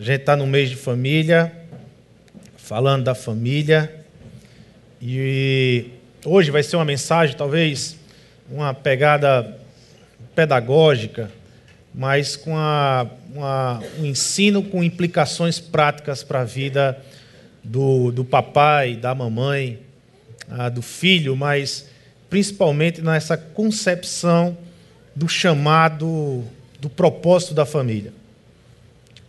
A gente está no mês de família, falando da família, e hoje vai ser uma mensagem, talvez uma pegada pedagógica, mas com a, uma, um ensino com implicações práticas para a vida do, do papai, da mamãe, ah, do filho, mas principalmente nessa concepção do chamado, do propósito da família.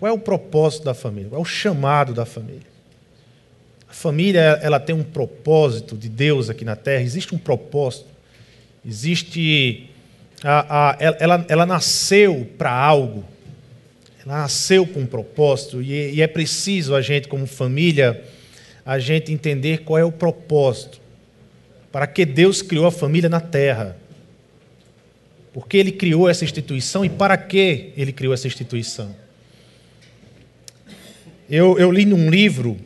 Qual é o propósito da família? Qual é o chamado da família? A família ela tem um propósito de Deus aqui na Terra. Existe um propósito. Existe a, a, ela, ela nasceu para algo. Ela nasceu com um propósito e, e é preciso a gente como família a gente entender qual é o propósito. Para que Deus criou a família na Terra? Por que Ele criou essa instituição e para que Ele criou essa instituição? Eu, eu li num livro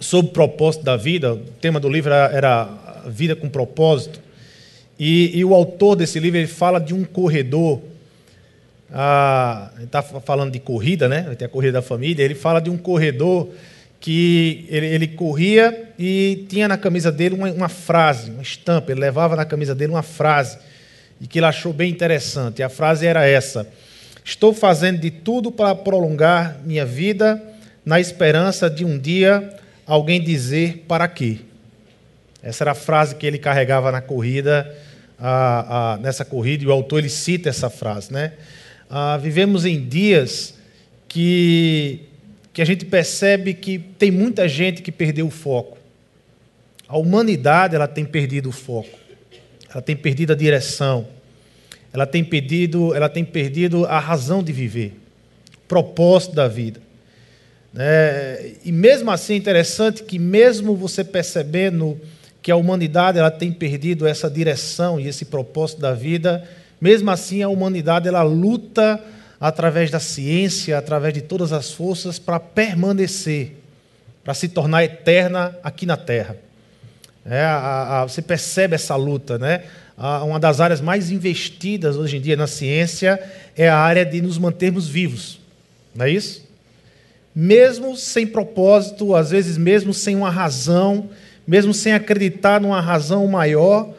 sobre o propósito da vida, o tema do livro era, Vida com Propósito, e, e, o autor desse livro ele fala de um corredor, ele está falando de corrida, né? Tem a corrida da família, ele fala de um corredor que ele, ele corria e tinha na camisa dele uma, uma frase, uma estampa, ele levava na camisa dele uma frase, e que ele achou bem interessante. E a frase era essa: Estou fazendo de tudo para prolongar minha vida na esperança de um dia alguém dizer para quê. Essa era a frase que ele carregava na corrida, nessa corrida, e o autor ele cita essa frase. Né? Ah, vivemos em dias que, que a gente percebe que tem muita gente que perdeu o foco. A humanidade ela tem perdido o foco, ela tem perdido a direção, ela tem perdido, ela tem perdido a razão de viver, o propósito da vida. É, e mesmo assim é interessante que mesmo você percebendo que a humanidade ela tem perdido essa direção e esse propósito da vida, mesmo assim a humanidade ela luta através da ciência, através de todas as forças para permanecer, para se tornar eterna aqui na Terra. É, a, a, você percebe essa luta, né? A, uma das áreas mais investidas hoje em dia na ciência é a área de nos mantermos vivos, não é isso? Mesmo sem propósito, às vezes mesmo sem uma razão, mesmo sem acreditar numa razão maior,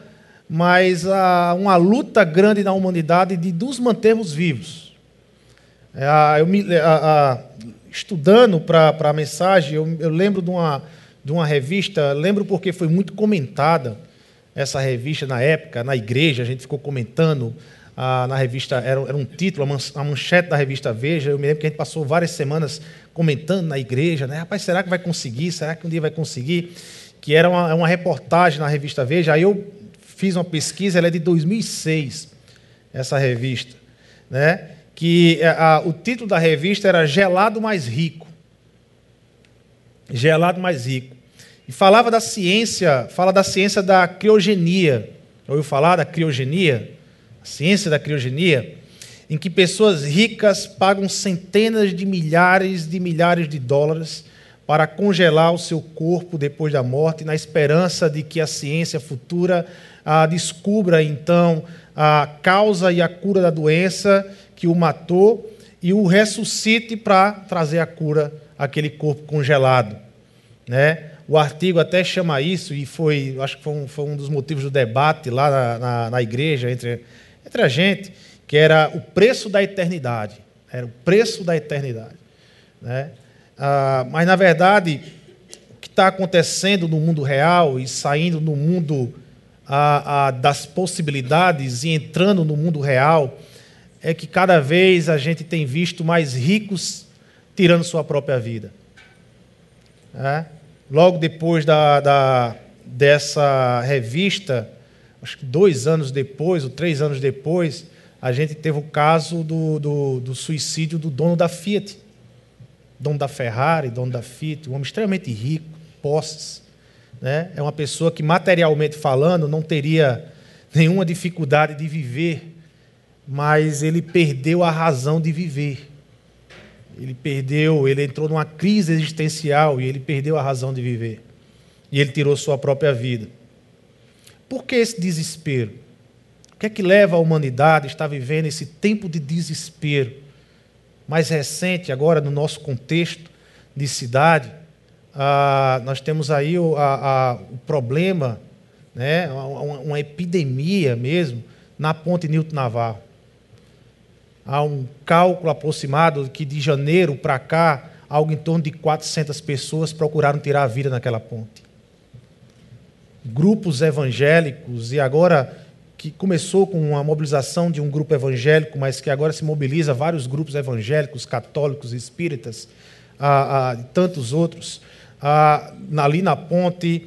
mas há uma luta grande na humanidade de nos mantermos vivos. É, eu me, estudando para a mensagem, eu, eu, lembro de uma, de uma revista, lembro porque foi muito comentada essa revista na época, na igreja, a gente ficou comentando ah, na revista, era, era um título, a manchete da revista Veja. Eu me lembro que a gente passou várias semanas comentando na igreja, né? Rapaz, será que vai conseguir? Será que um dia vai conseguir? Que era uma, uma reportagem na revista Veja. Aí eu fiz uma pesquisa, ela é de 2006, essa revista, né? Que a, o título da revista era Gelado Mais Rico. Gelado Mais Rico. E falava da ciência, fala da ciência da criogenia. Ouviu falar da criogenia? A ciência da criogenia em que pessoas ricas pagam centenas de milhares de milhares de dólares para congelar o seu corpo depois da morte, na esperança de que a ciência futura ah, descubra então a causa e a cura da doença que o matou e o ressuscite para trazer a cura àquele corpo congelado. Né? O artigo até chama isso, e foi, acho que foi um, foi um dos motivos do debate lá na, na, na igreja entre, entre a gente que era o preço da eternidade. Era o preço da eternidade. Né? Ah, mas, na verdade, o que está acontecendo no mundo real e saindo no mundo ah, ah, das possibilidades e entrando no mundo real é que cada vez a gente tem visto mais ricos tirando sua própria vida. É? Logo depois da, da, dessa revista, acho que dois anos depois, ou três anos depois, a gente teve o caso do, do, do, suicídio do dono da Fiat, dono da Ferrari, dono da Fiat, um homem extremamente rico, posses. Né? É uma pessoa que, materialmente falando, não teria nenhuma dificuldade de viver, mas ele perdeu a razão de viver. Ele perdeu, ele entrou numa crise existencial e ele perdeu a razão de viver. E ele tirou sua própria vida. Por que esse desespero? que é que leva a humanidade a estar vivendo esse tempo de desespero? mais recente, agora no nosso contexto de cidade, ah, nós temos aí o, a, a, o problema, né, uma, uma, epidemia mesmo, na ponte Nilton Navarro. Há um cálculo aproximado que de janeiro para cá, algo em torno de 400 pessoas procuraram tirar a vida naquela ponte. Grupos evangélicos, e agora que começou com a mobilização de um grupo evangélico, mas que agora se mobiliza vários grupos evangélicos, católicos, espíritas, ah, ah, e tantos outros, ah, ali na ponte,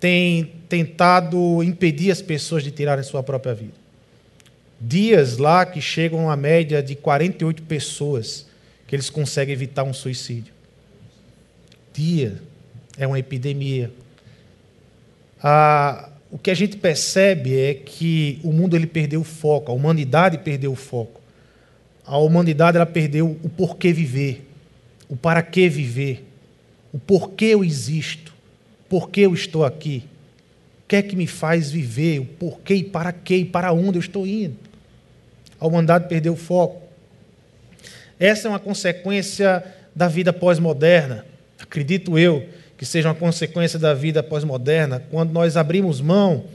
tem tentado impedir as pessoas de tirarem sua própria vida. Dias lá que chegam a média de 48 pessoas que eles conseguem evitar um suicídio. Dia é uma epidemia. Ah, o que a gente percebe é que o mundo ele perdeu o foco, a humanidade perdeu o foco. A humanidade ela perdeu o porquê viver, o para que viver o porquê eu existo, porquê eu estou aqui, o que é que me faz viver, o porquê e para quê e para onde eu estou indo. A humanidade perdeu o foco. Essa é uma consequência da vida pós-moderna. Acredito eu que seja uma consequência da vida pós-moderna, quando nós abrimos mão,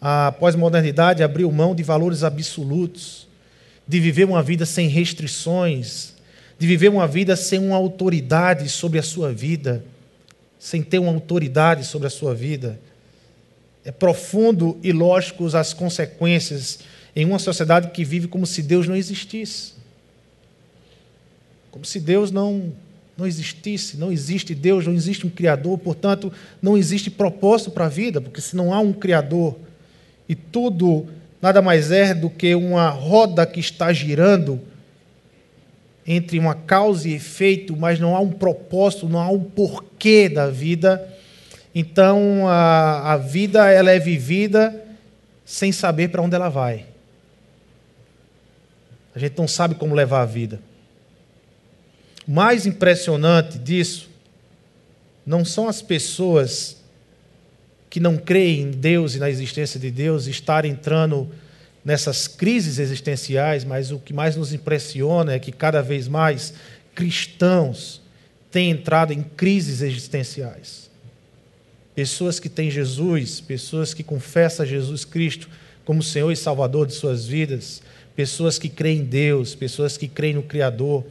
a pós-modernidade abriu mão de valores absolutos, de viver uma vida sem restrições, de viver uma vida sem uma autoridade sobre a sua vida, sem ter uma autoridade sobre a sua vida. É profundo e lógico as consequências em uma sociedade que vive como se Deus não existisse. Como se Deus não, não existisse, não existe Deus, não existe um Criador, portanto, não existe propósito para a vida, porque se não há um Criador e tudo nada mais é do que uma roda que está girando, entre uma causa e efeito, mas não há um propósito, não há um porquê da vida. Então a, a vida ela é vivida sem saber para onde ela vai. A gente não sabe como levar a vida. O mais impressionante disso não são as pessoas que não creem em Deus e na existência de Deus estarem entrando nessas crises existenciais, mas o que mais nos impressiona é que cada vez mais cristãos têm entrado em crises existenciais. Pessoas que têm Jesus, pessoas que confessam Jesus Cristo como Senhor e Salvador de suas vidas, pessoas que creem em Deus, pessoas que creem no Criador,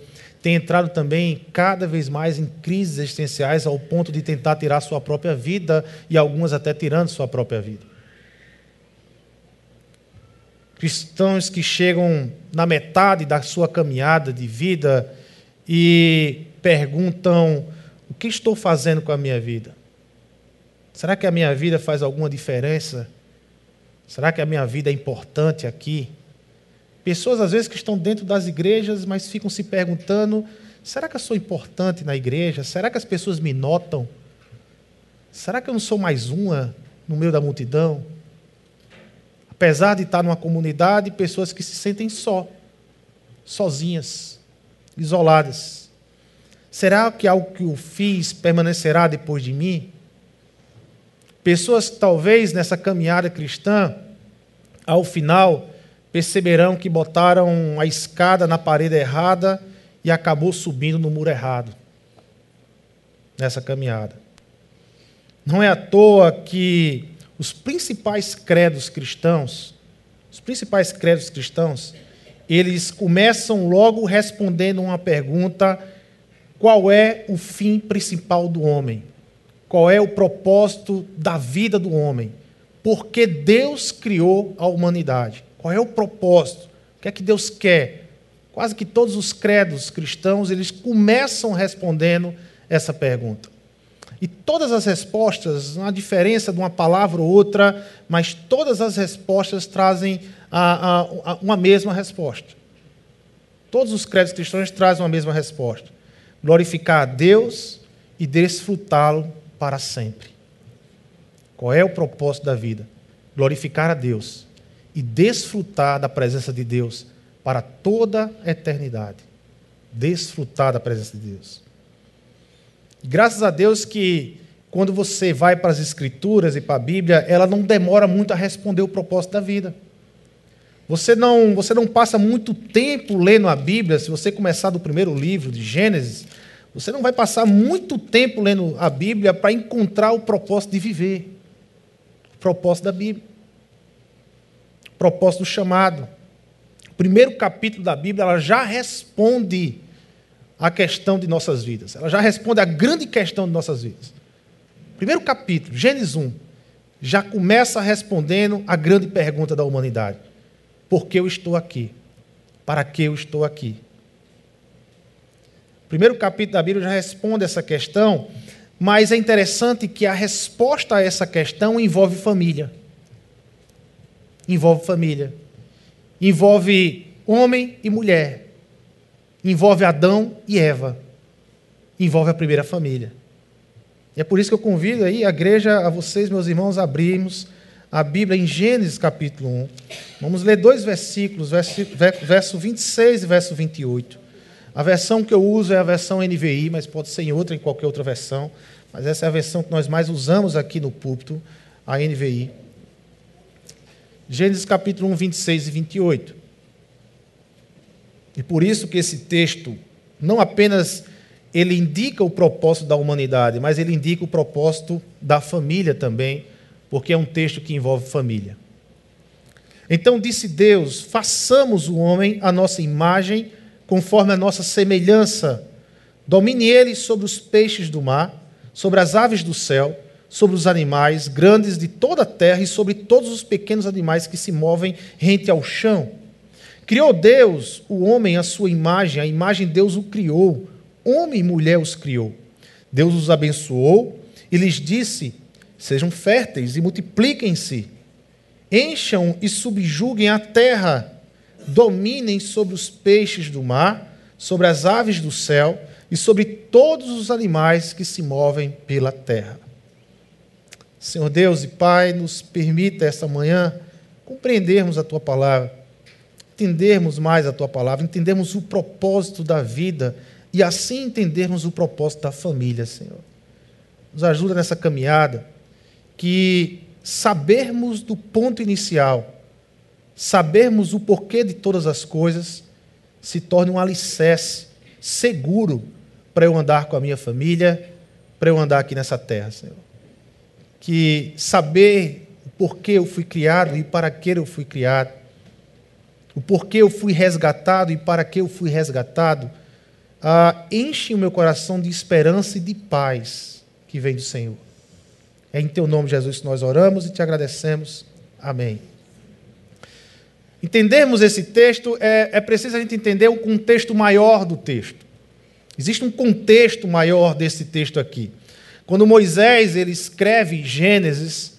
têm entrado também cada vez mais em crises existenciais ao ponto de tentar tirar sua própria vida e algumas até tirando sua própria vida cristãos que chegam na metade da sua caminhada de vida e perguntam: o que estou fazendo com a minha vida? Será que a minha vida faz alguma diferença? Será que a minha vida é importante aqui? Pessoas, às vezes, que estão dentro das igrejas, mas ficam se perguntando: será que eu sou importante na igreja? Será que as pessoas me notam? Será que eu não sou mais uma no meio da multidão? Apesar de estar numa comunidade, pessoas que se sentem só, sozinhas, isoladas. Será que algo que eu fiz permanecerá depois de mim? Pessoas que talvez nessa caminhada cristã, ao final, perceberão que botaram a escada na parede errada e acabou subindo no muro errado. Nessa caminhada. Não é à toa que os principais credos cristãos, os principais credos cristãos, eles começam logo respondendo uma pergunta: qual é o fim principal do homem? Qual é o propósito da vida do homem? Por que Deus criou a humanidade? Qual é o propósito? O que é que Deus quer? Quase que todos os credos cristãos, eles começam respondendo essa pergunta. E todas as respostas, não há diferença de uma palavra ou outra, mas todas as respostas trazem a, a, a uma mesma resposta. Todos os créditos cristãos trazem uma mesma resposta: glorificar a Deus e desfrutá-lo para sempre. Qual é o propósito da vida? Glorificar a Deus e desfrutar da presença de Deus para toda a eternidade. Desfrutar da presença de Deus. Graças a Deus que quando você vai para as Escrituras e para a Bíblia, ela não demora muito a responder o propósito da vida. Você não, você não passa muito tempo lendo a Bíblia, se você começar do primeiro livro de Gênesis, você não vai passar muito tempo lendo a Bíblia para encontrar o propósito de viver. O propósito da Bíblia. Propósito do chamado. O primeiro capítulo da Bíblia ela já responde a questão de nossas vidas. Ela já responde a grande questão de nossas vidas. Primeiro capítulo, Gênesis 1, já começa respondendo a grande pergunta da humanidade: Por que eu estou aqui? Para que eu estou aqui? Primeiro capítulo da Bíblia já responde essa questão, mas é interessante que a resposta a essa questão envolve família. Envolve família. Envolve homem e mulher envolve Adão e Eva, envolve a primeira família. E é por isso que eu convido aí a igreja, a vocês, meus irmãos, abrirmos a Bíblia em Gênesis capítulo 1. Vamos ler dois versículos, verso 26 e verso 28. A versão que eu uso é a versão NVI, mas pode ser em outra, em qualquer outra versão. Mas essa é a versão que nós mais usamos aqui no púlpito, a NVI. Gênesis capítulo 1, 26 e 28. E por isso que esse texto não apenas ele indica o propósito da humanidade, mas ele indica o propósito da família também, porque é um texto que envolve família. Então disse Deus: façamos o homem a nossa imagem, conforme a nossa semelhança. Domine ele sobre os peixes do mar, sobre as aves do céu, sobre os animais grandes de toda a terra e sobre todos os pequenos animais que se movem rente ao chão. Criou Deus o homem à sua imagem, a imagem de Deus o criou. Homem e mulher os criou. Deus os abençoou e lhes disse: Sejam férteis e multipliquem-se. Encham e subjuguem a terra. Dominem sobre os peixes do mar, sobre as aves do céu e sobre todos os animais que se movem pela terra. Senhor Deus e Pai, nos permita esta manhã compreendermos a tua palavra entendermos mais a tua palavra, entendermos o propósito da vida e assim entendermos o propósito da família, Senhor. Nos ajuda nessa caminhada, que sabermos do ponto inicial, sabermos o porquê de todas as coisas, se torne um alicerce seguro para eu andar com a minha família, para eu andar aqui nessa terra, Senhor. Que saber o porquê eu fui criado e para que eu fui criado, o porquê eu fui resgatado e para que eu fui resgatado, ah, enche o meu coração de esperança e de paz que vem do Senhor. É em teu nome, Jesus, que nós oramos e te agradecemos. Amém. Entendermos esse texto, é, é preciso a gente entender o contexto maior do texto. Existe um contexto maior desse texto aqui. Quando Moisés ele escreve Gênesis,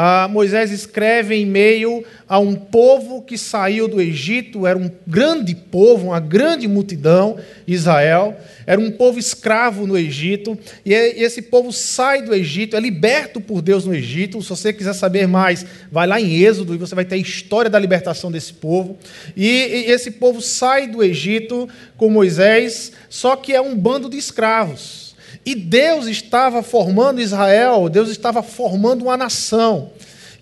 ah, Moisés escreve em meio a um povo que saiu do Egito, era um grande povo, uma grande multidão, Israel, era um povo escravo no Egito, e esse povo sai do Egito, é liberto por Deus no Egito. Se você quiser saber mais, vai lá em Êxodo e você vai ter a história da libertação desse povo. E esse povo sai do Egito com Moisés, só que é um bando de escravos. E Deus estava formando Israel, Deus estava formando uma nação.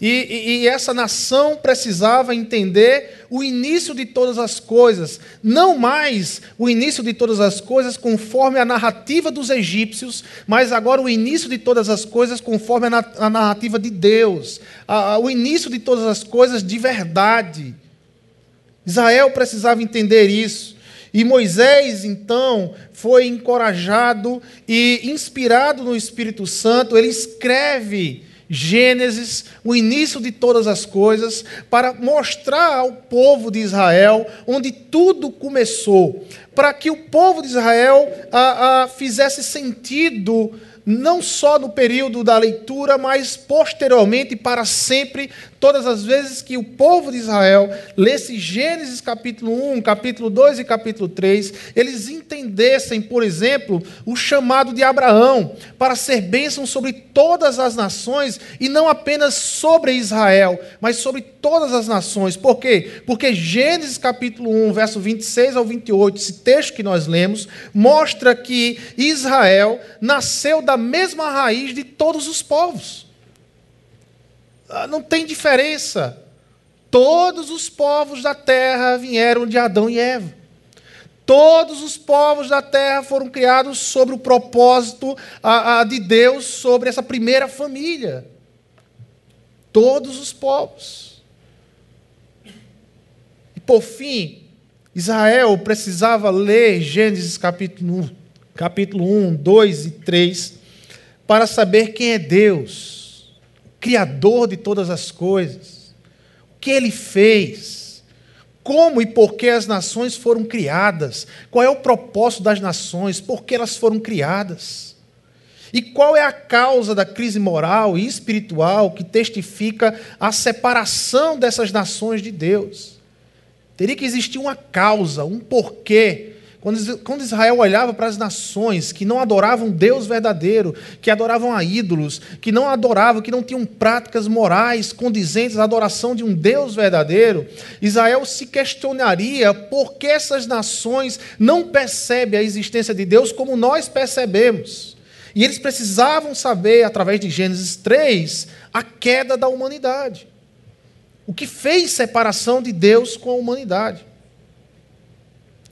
E, e, e, essa nação precisava entender o início de todas as coisas, não mais o início de todas as coisas conforme a narrativa dos egípcios, mas agora o início de todas as coisas conforme a, na, a narrativa de Deus, a, o início de todas as coisas de verdade. Israel precisava entender isso. E Moisés, então, foi encorajado e inspirado no Espírito Santo, ele escreve Gênesis, o início de todas as coisas, para mostrar ao povo de Israel onde tudo começou, para que o povo de Israel a, a, fizesse sentido não só no período da leitura, mas posteriormente para sempre, todas as vezes que o povo de Israel lesse Gênesis capítulo 1, capítulo 2 e capítulo 3, eles entendessem, por exemplo, o chamado de Abraão para ser bênção sobre todas as nações e não apenas sobre Israel, mas sobre todas as nações. Por quê? Porque Gênesis capítulo 1, verso 26 ao 28, esse texto que nós lemos, mostra que Israel nasceu da mesma raiz de todos os povos. Ah, não tem diferença. Todos os povos da terra vieram de Adão e Eva. Todos os povos da terra foram criados sobre o propósito a, de Deus sobre essa primeira família. Todos os povos. E por fim, Israel precisava ler Gênesis capítulo 1, capítulo 1, 2 e 3 para saber quem é Deus, Criador de todas as coisas, o que ele fez como e por que as nações foram criadas, qual é o propósito das nações, por que elas foram criadas. E qual é a causa da crise moral e espiritual que testifica a separação dessas nações de Deus? Teria que existir uma causa, um porquê quando Israel olhava para as nações que não adoravam Deus verdadeiro, que adoravam a ídolos, que não adoravam, que não tinham práticas morais condizentes à adoração de um Deus verdadeiro, Israel se questionaria por que essas nações não percebem a existência de Deus como nós percebemos. E eles precisavam saber, através de Gênesis 3, a queda da humanidade. O que fez separação de Deus com a humanidade.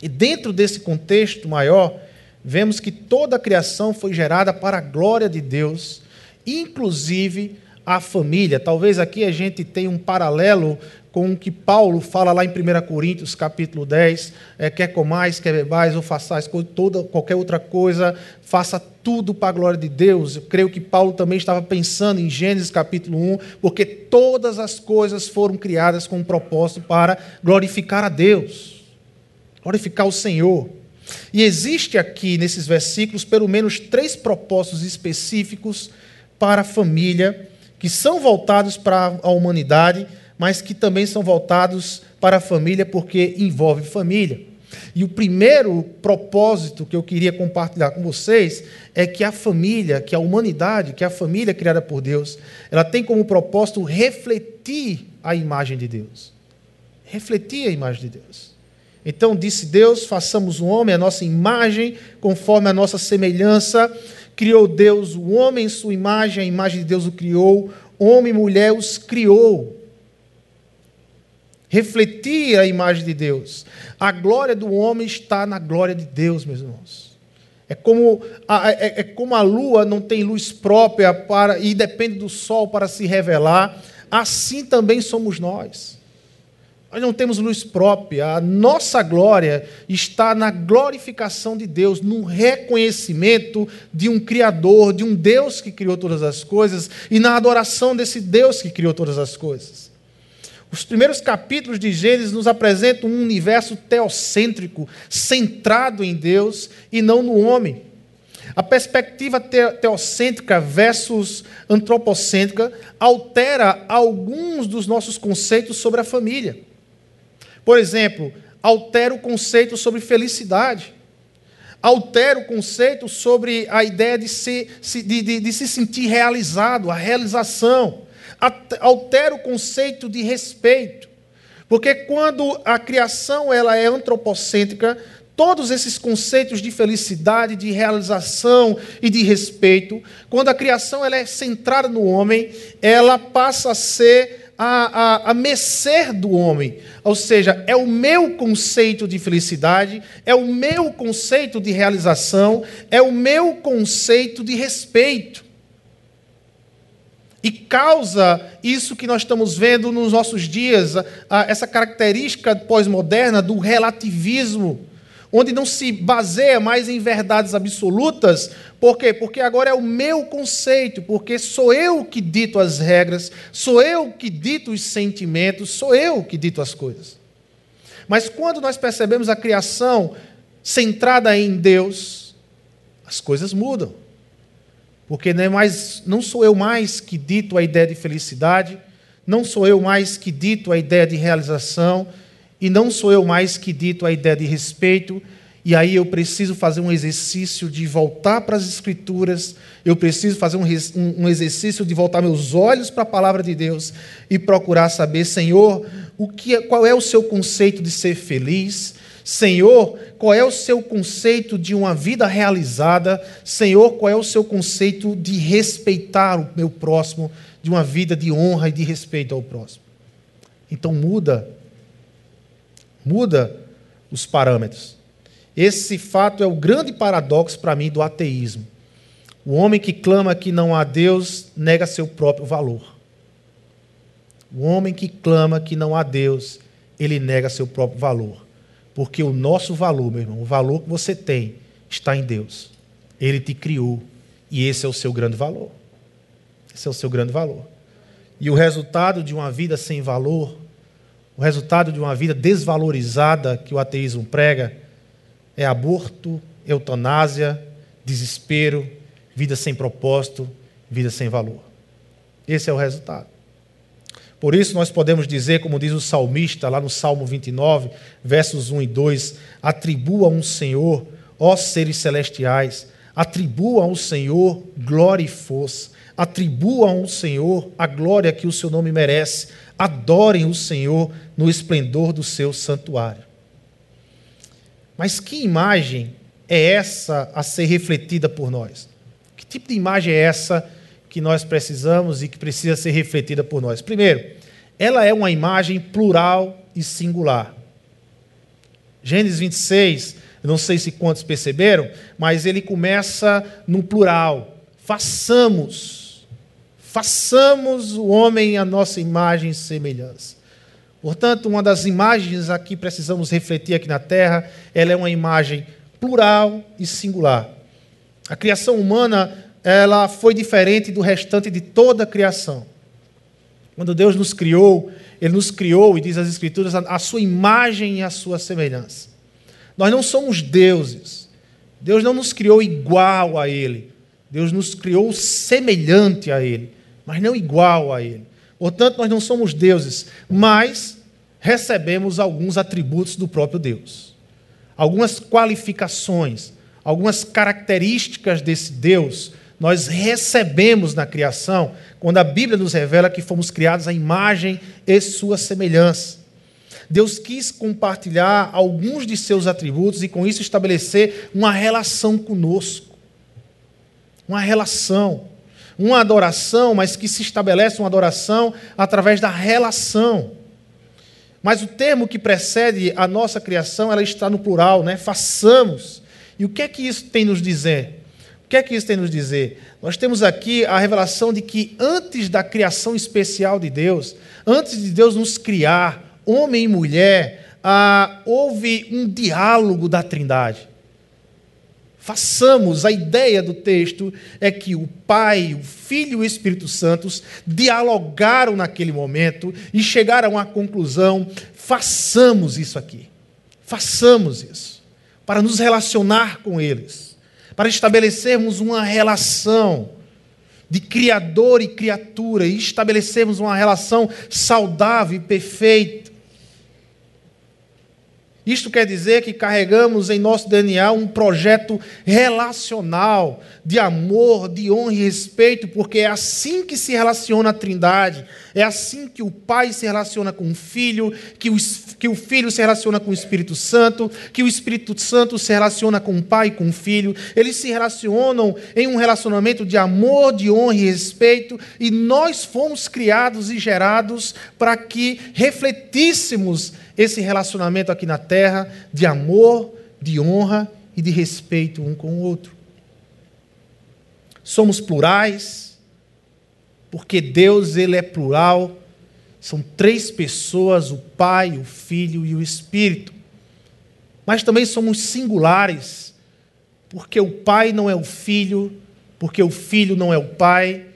E dentro desse contexto maior, vemos que toda a criação foi gerada para a glória de Deus, inclusive a família. Talvez aqui a gente tenha um paralelo com o que Paulo fala lá em 1 Coríntios, capítulo 10, é, quer comais, quer bebais ou façais toda, qualquer outra coisa, faça tudo para a glória de Deus. Eu creio que Paulo também estava pensando em Gênesis capítulo 1, porque todas as coisas foram criadas com um propósito para glorificar a Deus glorificar o Senhor. E existe aqui nesses versículos pelo menos três propósitos específicos para a família, que são voltados para a humanidade, mas que também são voltados para a família porque envolve família. E o primeiro propósito que eu queria compartilhar com vocês é que a família, que a humanidade, que a família criada por Deus, ela tem como propósito refletir a imagem de Deus. Refletir a imagem de Deus. Então disse Deus: façamos o homem a nossa imagem, conforme a nossa semelhança. Criou Deus o homem em sua imagem, a imagem de Deus o criou, homem e mulher os criou. Refletir a imagem de Deus. A glória do homem está na glória de Deus, meus irmãos. É como a, é, é como a lua não tem luz própria para e depende do sol para se revelar, assim também somos nós. Nós não temos luz própria. A nossa glória está na glorificação de Deus, no reconhecimento de um Criador, de um Deus que criou todas as coisas e na adoração desse Deus que criou todas as coisas. Os primeiros capítulos de Gênesis nos apresentam um universo teocêntrico, centrado em Deus e não no homem. A perspectiva teocêntrica versus antropocêntrica altera alguns dos nossos conceitos sobre a família. Por exemplo, altera o conceito sobre felicidade. Altera o conceito sobre a ideia de se, de, de, de se sentir realizado, a realização. Altera o conceito de respeito. Porque quando a criação ela é antropocêntrica, todos esses conceitos de felicidade, de realização e de respeito, quando a criação ela é centrada no homem, ela passa a ser a, a, a mercê do homem. Ou seja, é o meu conceito de felicidade, é o meu conceito de realização, é o meu conceito de respeito. E causa isso que nós estamos vendo nos nossos dias, essa característica pós-moderna do relativismo onde não se baseia mais em verdades absolutas. Por quê? Porque agora é o meu conceito, porque sou eu que dito as regras, sou eu que dito os sentimentos, sou eu que dito as coisas. Mas quando nós percebemos a criação centrada em Deus, as coisas mudam. Porque não, é mais, não sou eu mais que dito a ideia de felicidade, não sou eu mais que dito a ideia de realização, e não sou eu mais que dito a ideia de respeito, e aí eu preciso fazer um exercício de voltar para as Escrituras, eu preciso fazer um, um exercício de voltar meus olhos para a palavra de Deus e procurar saber, Senhor, o que, é, qual é o seu conceito de ser feliz? Senhor, qual é o seu conceito de uma vida realizada? Senhor, qual é o seu conceito de respeitar o meu próximo, de uma vida de honra e de respeito ao próximo? Então muda. Muda os parâmetros. Esse fato é o grande paradoxo para mim do ateísmo. O homem que clama que não há Deus nega seu próprio valor. O homem que clama que não há Deus, ele nega seu próprio valor. Porque o nosso valor, meu irmão, o valor que você tem, está em Deus. Ele te criou. E esse é o seu grande valor. Esse é o seu grande valor. E o resultado de uma vida sem valor, o resultado de uma vida desvalorizada que o ateísmo prega, é aborto, eutanásia, desespero, vida sem propósito, vida sem valor. Esse é o resultado. Por isso, nós podemos dizer, como diz o salmista lá no Salmo 29, versos 1 e 2: Atribua um Senhor, ó seres celestiais, atribua ao Senhor glória e força, atribua ao Senhor a glória que o seu nome merece, adorem o Senhor no esplendor do seu santuário. Mas que imagem é essa a ser refletida por nós? Que tipo de imagem é essa que nós precisamos e que precisa ser refletida por nós? Primeiro, ela é uma imagem plural e singular. Gênesis 26, eu não sei se quantos perceberam, mas ele começa no plural. Façamos, façamos o homem a nossa imagem e semelhança. Portanto, uma das imagens aqui precisamos refletir aqui na Terra, ela é uma imagem plural e singular. A criação humana, ela foi diferente do restante de toda a criação. Quando Deus nos criou, ele nos criou e diz as escrituras a sua imagem e a sua semelhança. Nós não somos deuses. Deus não nos criou igual a ele. Deus nos criou semelhante a ele, mas não igual a ele. Portanto, nós não somos deuses, mas recebemos alguns atributos do próprio Deus. Algumas qualificações, algumas características desse Deus nós recebemos na criação, quando a Bíblia nos revela que fomos criados à imagem e sua semelhança. Deus quis compartilhar alguns de seus atributos e com isso estabelecer uma relação conosco. Uma relação uma adoração, mas que se estabelece uma adoração através da relação. Mas o termo que precede a nossa criação, ela está no plural, né? Façamos. E o que é que isso tem nos dizer? O que é que isso tem nos dizer? Nós temos aqui a revelação de que antes da criação especial de Deus, antes de Deus nos criar, homem e mulher, ah, houve um diálogo da Trindade façamos. A ideia do texto é que o Pai, o Filho e o Espírito Santo dialogaram naquele momento e chegaram à conclusão: façamos isso aqui. Façamos isso. Para nos relacionar com eles. Para estabelecermos uma relação de criador e criatura e estabelecermos uma relação saudável e perfeita isto quer dizer que carregamos em nosso DNA um projeto relacional, de amor, de honra e respeito, porque é assim que se relaciona a Trindade, é assim que o Pai se relaciona com o Filho, que o, que o Filho se relaciona com o Espírito Santo, que o Espírito Santo se relaciona com o Pai e com o Filho. Eles se relacionam em um relacionamento de amor, de honra e respeito, e nós fomos criados e gerados para que refletíssemos esse relacionamento aqui na terra de amor, de honra e de respeito um com o outro. Somos plurais, porque Deus ele é plural. São três pessoas, o Pai, o Filho e o Espírito. Mas também somos singulares, porque o Pai não é o Filho, porque o Filho não é o Pai,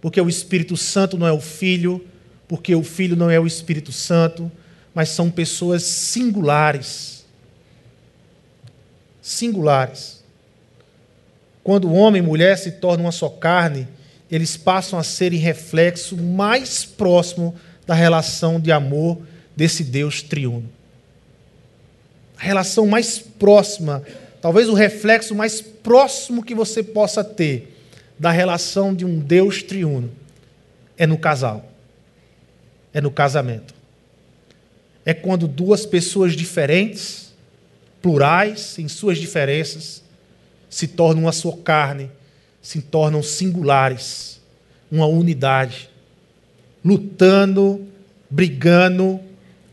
porque o Espírito Santo não é o Filho, porque o Filho não é o Espírito Santo, mas são pessoas singulares. Singulares. Quando homem e mulher se tornam uma só carne, eles passam a serem reflexo mais próximo da relação de amor desse Deus triuno. A relação mais próxima, talvez o reflexo mais próximo que você possa ter da relação de um Deus triuno é no casal, é no casamento é quando duas pessoas diferentes, plurais em suas diferenças, se tornam uma só carne, se tornam singulares, uma unidade, lutando brigando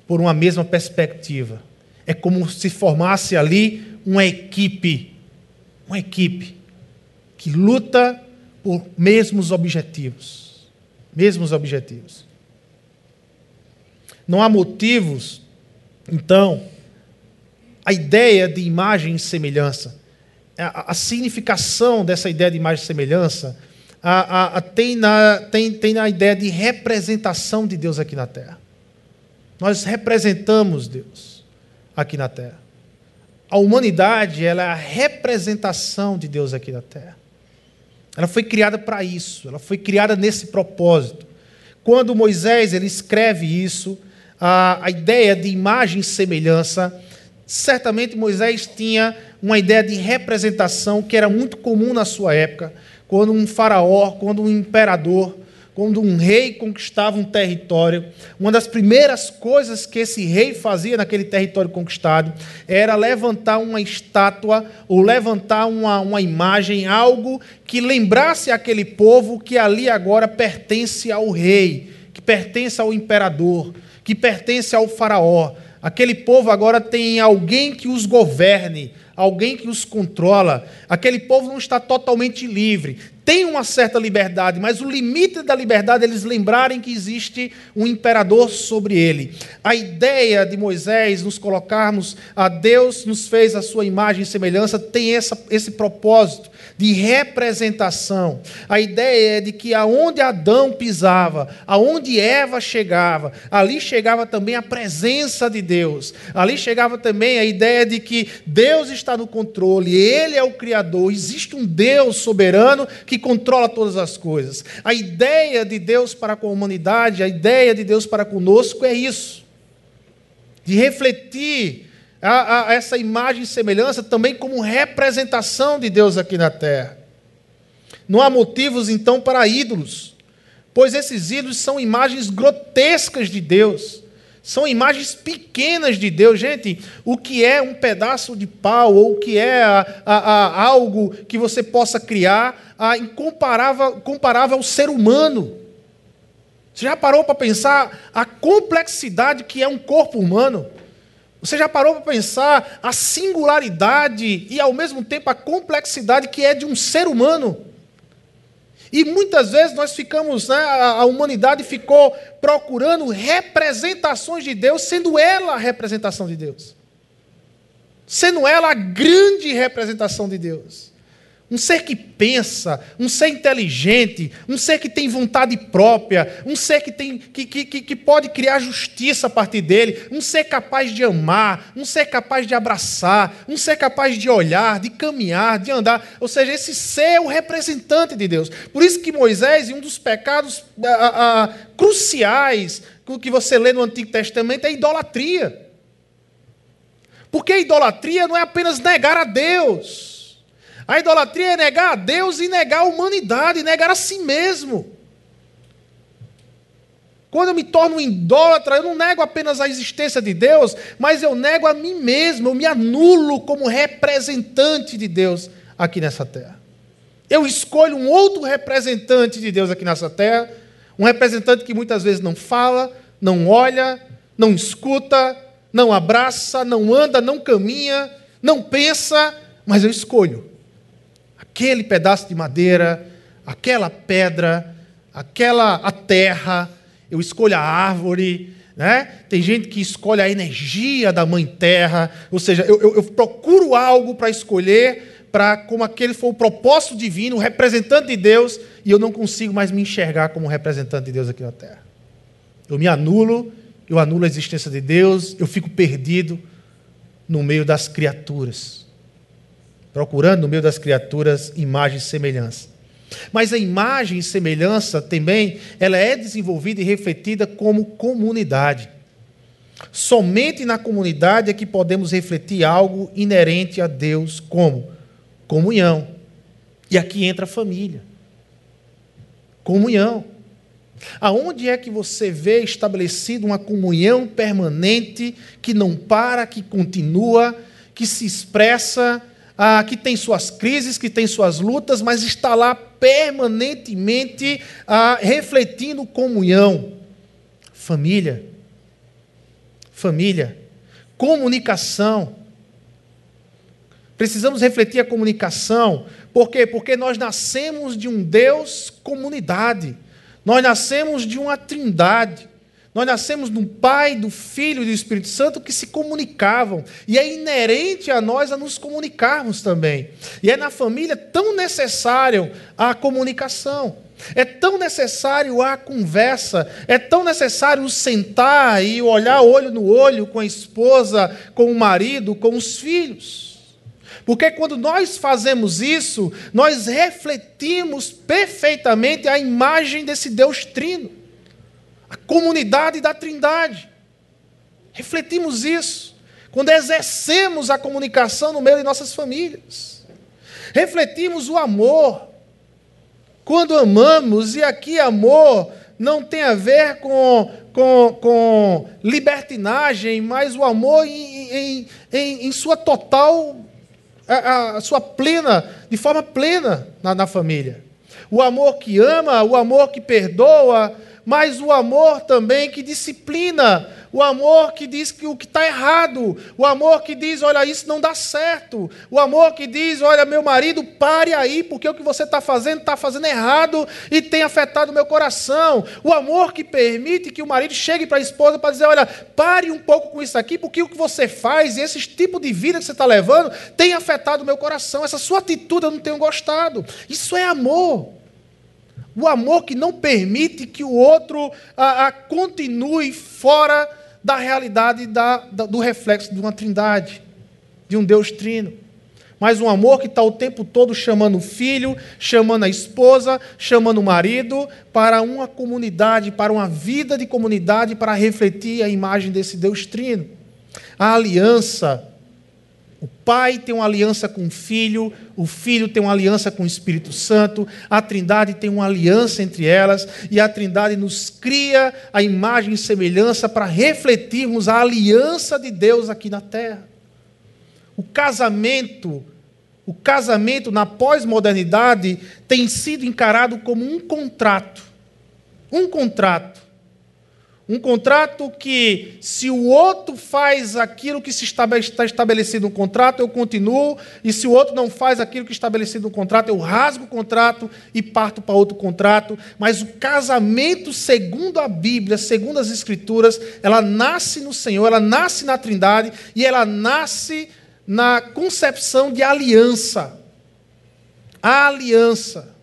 por uma mesma perspectiva. É como se formasse ali uma equipe, uma equipe que luta por mesmos objetivos, mesmos objetivos. Não há motivos, então, a ideia de imagem e semelhança, a, a significação dessa ideia de imagem e semelhança, a, a, tem, na, tem, tem na ideia de representação de Deus aqui na terra. Nós representamos Deus aqui na terra. A humanidade ela é a representação de Deus aqui na terra. Ela foi criada para isso, ela foi criada nesse propósito. Quando Moisés ele escreve isso, a, a ideia de imagem e semelhança, certamente Moisés tinha uma ideia de representação que era muito comum na sua época, quando um faraó, quando um imperador quando um rei conquistava um território, uma das primeiras coisas que esse rei fazia naquele território conquistado era levantar uma estátua ou levantar uma, uma imagem, algo que lembrasse aquele povo que ali agora pertence ao rei, que pertence ao imperador, que pertence ao faraó. Aquele povo agora tem alguém que os governe, alguém que os controla. Aquele povo não está totalmente livre tem uma certa liberdade, mas o limite da liberdade é eles lembrarem que existe um imperador sobre ele. A ideia de Moisés nos colocarmos a Deus nos fez a sua imagem e semelhança tem essa, esse propósito de representação. A ideia é de que aonde Adão pisava, aonde Eva chegava, ali chegava também a presença de Deus. Ali chegava também a ideia de que Deus está no controle, ele é o criador, existe um Deus soberano que controla todas as coisas. A ideia de Deus para com a humanidade, a ideia de Deus para conosco é isso. De refletir a, a essa imagem e semelhança também como representação de Deus aqui na terra. Não há motivos, então, para ídolos, pois esses ídolos são imagens grotescas de Deus. São imagens pequenas de Deus. Gente, o que é um pedaço de pau, ou o que é a, a, a, algo que você possa criar, a, incomparável, comparável ao ser humano. Você já parou para pensar a complexidade que é um corpo humano? Você já parou para pensar a singularidade e, ao mesmo tempo, a complexidade que é de um ser humano? E muitas vezes nós ficamos, né, a humanidade ficou procurando representações de Deus, sendo ela a representação de Deus. Sendo ela a grande representação de Deus. Um ser que pensa, um ser inteligente, um ser que tem vontade própria, um ser que, tem, que, que, que pode criar justiça a partir dele, um ser capaz de amar, um ser capaz de abraçar, um ser capaz de olhar, de caminhar, de andar. Ou seja, esse ser é o representante de Deus. Por isso que Moisés, um dos pecados a, a, cruciais que você lê no Antigo Testamento, é idolatria. Porque a idolatria não é apenas negar a Deus. A idolatria é negar a Deus e negar a humanidade, negar a si mesmo. Quando eu me torno um idólatra, eu não nego apenas a existência de Deus, mas eu nego a mim mesmo, eu me anulo como representante de Deus aqui nessa terra. Eu escolho um outro representante de Deus aqui nessa terra, um representante que muitas vezes não fala, não olha, não escuta, não abraça, não anda, não caminha, não pensa, mas eu escolho aquele pedaço de madeira, aquela pedra, aquela a terra, eu escolho a árvore, né? Tem gente que escolhe a energia da mãe terra, ou seja, eu, eu, eu procuro algo para escolher, para como aquele for o propósito divino, o representante de Deus, e eu não consigo mais me enxergar como representante de Deus aqui na terra. Eu me anulo, eu anulo a existência de Deus, eu fico perdido no meio das criaturas procurando no meio das criaturas imagem e semelhança. Mas a imagem e semelhança também, ela é desenvolvida e refletida como comunidade. Somente na comunidade é que podemos refletir algo inerente a Deus como comunhão. E aqui entra a família. Comunhão. Aonde é que você vê estabelecido uma comunhão permanente que não para, que continua, que se expressa ah, que tem suas crises, que tem suas lutas, mas está lá permanentemente ah, refletindo comunhão, Família. Família. Comunicação. Precisamos refletir a comunicação. Por quê? Porque nós nascemos de um Deus comunidade. Nós nascemos de uma trindade. Nós nascemos do Pai, do Filho e do Espírito Santo que se comunicavam. E é inerente a nós a nos comunicarmos também. E é na família tão necessário a comunicação. É tão necessário a conversa, é tão necessário sentar e olhar olho no olho com a esposa, com o marido, com os filhos. Porque quando nós fazemos isso, nós refletimos perfeitamente a imagem desse Deus trino, comunidade da Trindade. Refletimos isso quando exercemos a comunicação no meio de nossas famílias. Refletimos o amor quando amamos, e aqui amor não tem a ver com, com, com libertinagem, mas o amor em, em, em, em sua total a, a, sua plena, de forma plena na, na família. O amor que ama, o amor que perdoa, mas o amor também que disciplina, o amor que diz que o que está errado, o amor que diz, olha, isso não dá certo, o amor que diz, olha, meu marido, pare aí, porque o que você está fazendo está fazendo errado e tem afetado o meu coração. O amor que permite que o marido chegue para a esposa para dizer, olha, pare um pouco com isso aqui, porque o que você faz, esse tipo de vida que você está levando, tem afetado o meu coração. Essa sua atitude eu não tenho gostado. Isso é amor. O amor que não permite que o outro a, a, continue fora da realidade da, da, do reflexo de uma trindade, de um Deus trino. Mas um amor que está o tempo todo chamando o filho, chamando a esposa, chamando o marido para uma comunidade, para uma vida de comunidade, para refletir a imagem desse Deus trino. A aliança o Pai tem uma aliança com o Filho, o Filho tem uma aliança com o Espírito Santo, a Trindade tem uma aliança entre elas, e a Trindade nos cria a imagem e semelhança para refletirmos a aliança de Deus aqui na terra. O casamento, o casamento na pós-modernidade tem sido encarado como um contrato. Um contrato um contrato que, se o outro faz aquilo que está estabelecido no contrato, eu continuo, e se o outro não faz aquilo que está estabelecido no contrato, eu rasgo o contrato e parto para outro contrato. Mas o casamento, segundo a Bíblia, segundo as Escrituras, ela nasce no Senhor, ela nasce na Trindade e ela nasce na concepção de aliança. A aliança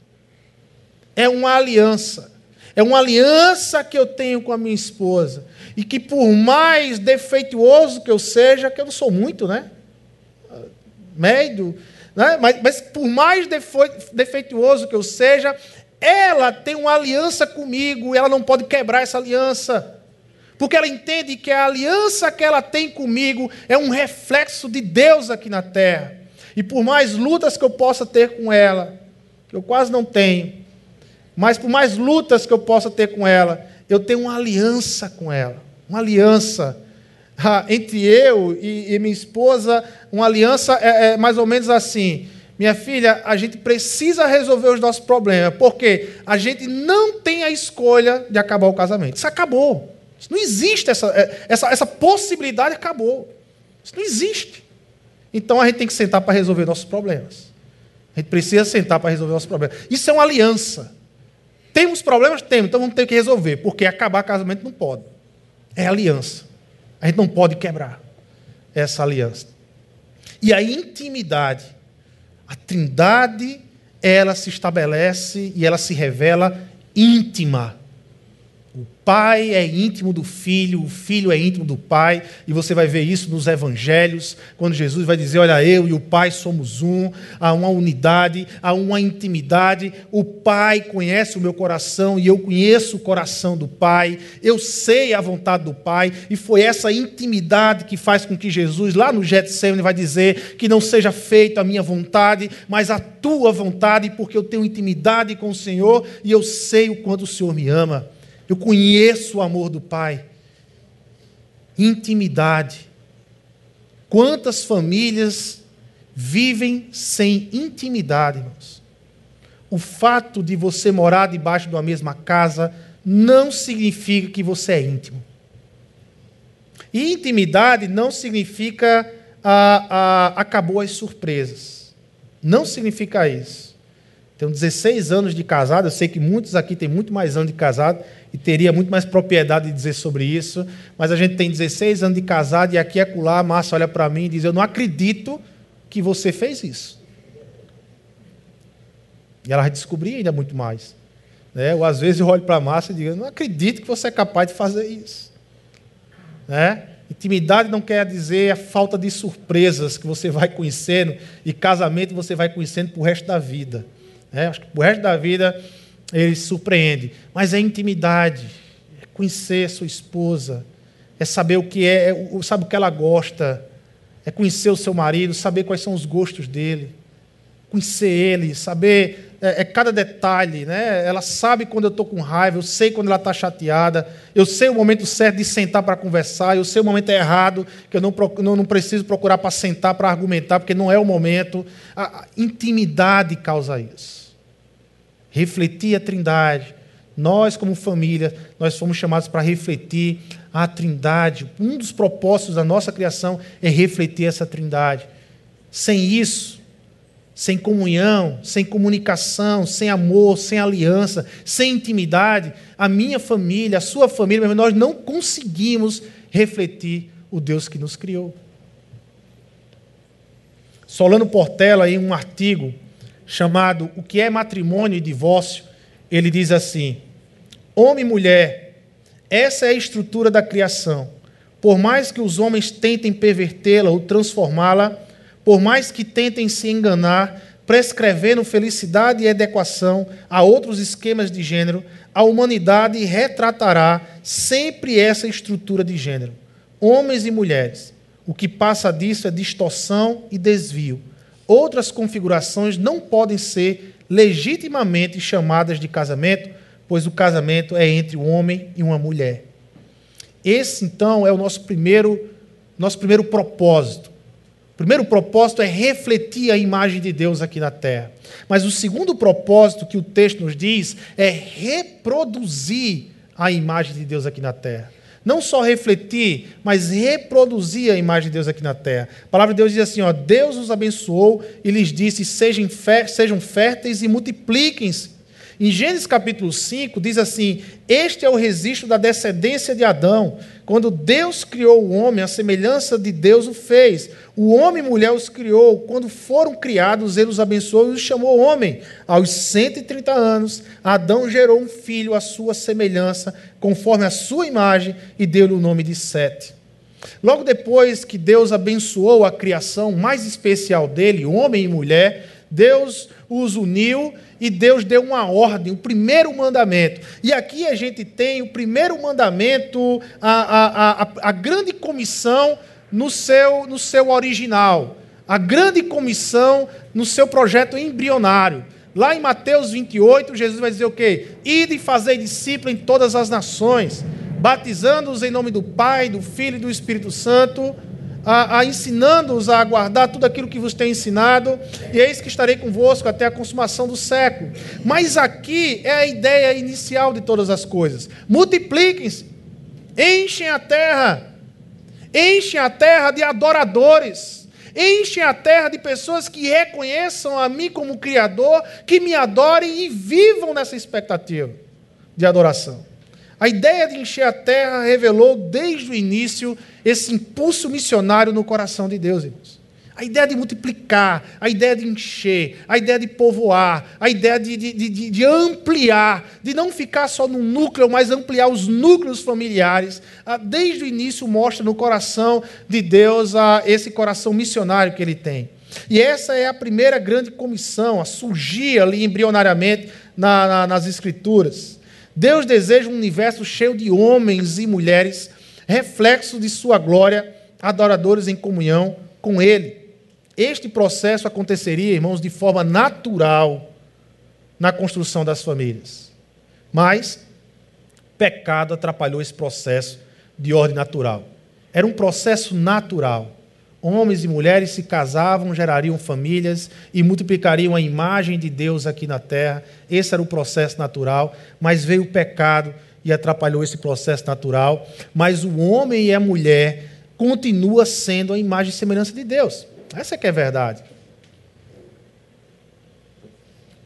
é uma aliança. É uma aliança que eu tenho com a minha esposa. E que por mais defeituoso que eu seja, que eu não sou muito, né? Médio, né? Mas, mas por mais defeituoso que eu seja, ela tem uma aliança comigo e ela não pode quebrar essa aliança. Porque ela entende que a aliança que ela tem comigo é um reflexo de Deus aqui na terra. E por mais lutas que eu possa ter com ela, que eu quase não tenho, mas por mais lutas que eu possa ter com ela, eu tenho uma aliança com ela. Uma aliança. Ah, entre eu e, e, minha esposa, uma aliança é, é mais ou menos assim. Minha filha, a gente precisa resolver os nossos problemas, porque a gente não tem a escolha de acabar o casamento. Isso acabou. Isso não existe, essa, é, essa, essa possibilidade acabou. Isso não existe. Então a gente tem que sentar para resolver nossos problemas. A gente precisa sentar para resolver nossos problemas. Isso é uma aliança. Temos problemas? Temos, então vamos ter que resolver, porque acabar casamento não pode. É aliança. A gente não pode quebrar essa aliança. E a intimidade, a trindade, ela se estabelece e ela se revela íntima pai é íntimo do filho, o filho é íntimo do pai, e você vai ver isso nos evangelhos, quando Jesus vai dizer: Olha, eu e o pai somos um, há uma unidade, há uma intimidade. O pai conhece o meu coração e eu conheço o coração do pai, eu sei a vontade do pai, e foi essa intimidade que faz com que Jesus, lá no Getsemane, vai dizer: Que não seja feita a minha vontade, mas a tua vontade, porque eu tenho intimidade com o Senhor e eu sei o quanto o Senhor me ama. Eu conheço o amor do Pai. Intimidade. Quantas famílias vivem sem intimidade, irmãos? O fato de você morar debaixo de uma mesma casa não significa que você é íntimo. E intimidade não significa ah, ah, acabou as surpresas. Não significa isso. Tenho 16 anos de casado, eu sei que muitos aqui têm muito mais anos de casado e teria muito mais propriedade de dizer sobre isso, mas a gente tem 16 anos de casado e aqui e acolá a Márcia olha para mim e diz: Eu não acredito que você fez isso. E ela vai descobrir ainda muito mais. Né? Ou às vezes eu olho para a Márcia e digo: Eu não acredito que você é capaz de fazer isso. Né? Intimidade não quer dizer a falta de surpresas que você vai conhecendo, e casamento você vai conhecendo para o resto da vida. Né? Acho que para o resto da vida ele surpreende. Mas é intimidade, é conhecer sua esposa, é saber o que é, é sabe o que ela gosta, é conhecer o seu marido, saber quais são os gostos dele, conhecer ele, saber é, é cada detalhe, né? Ela sabe quando eu estou com raiva, eu sei quando ela está chateada, eu sei o momento certo de sentar para conversar, eu sei o momento errado, que eu não, não, não preciso procurar para sentar para argumentar, porque não é o momento. A, a intimidade causa isso. Refletir a trindade. Nós, como família, nós fomos chamados para refletir a trindade. Um dos propósitos da nossa criação é refletir essa trindade. Sem isso, sem comunhão, sem comunicação, sem amor, sem aliança, sem intimidade, a minha família, a sua família, nós não conseguimos refletir o Deus que nos criou. Solano Portela, em um artigo chamado O que é matrimônio e divórcio, ele diz assim: Homem e mulher, essa é a estrutura da criação. Por mais que os homens tentem pervertê-la ou transformá-la, por mais que tentem se enganar, prescrevendo felicidade e adequação a outros esquemas de gênero, a humanidade retratará sempre essa estrutura de gênero. Homens e mulheres. O que passa disso é distorção e desvio. Outras configurações não podem ser legitimamente chamadas de casamento, pois o casamento é entre um homem e uma mulher. Esse, então, é o nosso primeiro, nosso primeiro propósito primeiro propósito é refletir a imagem de Deus aqui na terra. Mas o segundo propósito que o texto nos diz é reproduzir a imagem de Deus aqui na terra. Não só refletir, mas reproduzir a imagem de Deus aqui na terra. A palavra de Deus diz assim: ó, Deus os abençoou e lhes disse: sejam, férteis e multipliquem-se em Gênesis capítulo 5, diz assim: Este é o registro da descendência de Adão. Quando Deus criou o homem, a semelhança de Deus o fez. O homem e mulher os criou. Quando foram criados, ele os abençoou e os chamou homem. Aos 130 anos, Adão gerou um filho à sua semelhança, conforme a sua imagem, e deu-lhe o nome de Sete. Logo depois que Deus abençoou a criação mais especial dele, homem e mulher, Deus os uniu e Deus deu uma ordem, o primeiro mandamento. E aqui a gente tem o primeiro mandamento, a, a, a, a grande comissão no seu, no seu original, a grande comissão no seu projeto embrionário. Lá em Mateus 28, Jesus vai dizer o quê? Ide e fazei discípulo em todas as nações, batizando-os em nome do Pai, do Filho e do Espírito Santo a, a ensinando-os a guardar tudo aquilo que vos tem ensinado, e eis que estarei convosco até a consumação do século. Mas aqui é a ideia inicial de todas as coisas: multipliquem-se, enchem a terra, enchem a terra de adoradores. Enchem a terra de pessoas que reconheçam a mim como Criador, que me adorem e vivam nessa expectativa de adoração. A ideia de encher a terra revelou desde o início esse impulso missionário no coração de Deus, irmãos. A ideia de multiplicar, a ideia de encher, a ideia de povoar, a ideia de, de, de, de ampliar, de não ficar só num núcleo, mas ampliar os núcleos familiares, ah, desde o início mostra no coração de Deus ah, esse coração missionário que ele tem. E essa é a primeira grande comissão a surgir ali embrionariamente na, na, nas Escrituras. Deus deseja um universo cheio de homens e mulheres, reflexo de sua glória, adoradores em comunhão com Ele. Este processo aconteceria, irmãos, de forma natural na construção das famílias. Mas pecado atrapalhou esse processo de ordem natural. Era um processo natural. Homens e mulheres se casavam, gerariam famílias e multiplicariam a imagem de Deus aqui na terra. Esse era o processo natural, mas veio o pecado e atrapalhou esse processo natural, mas o homem e a mulher continuam sendo a imagem e semelhança de Deus. Essa é que é a verdade.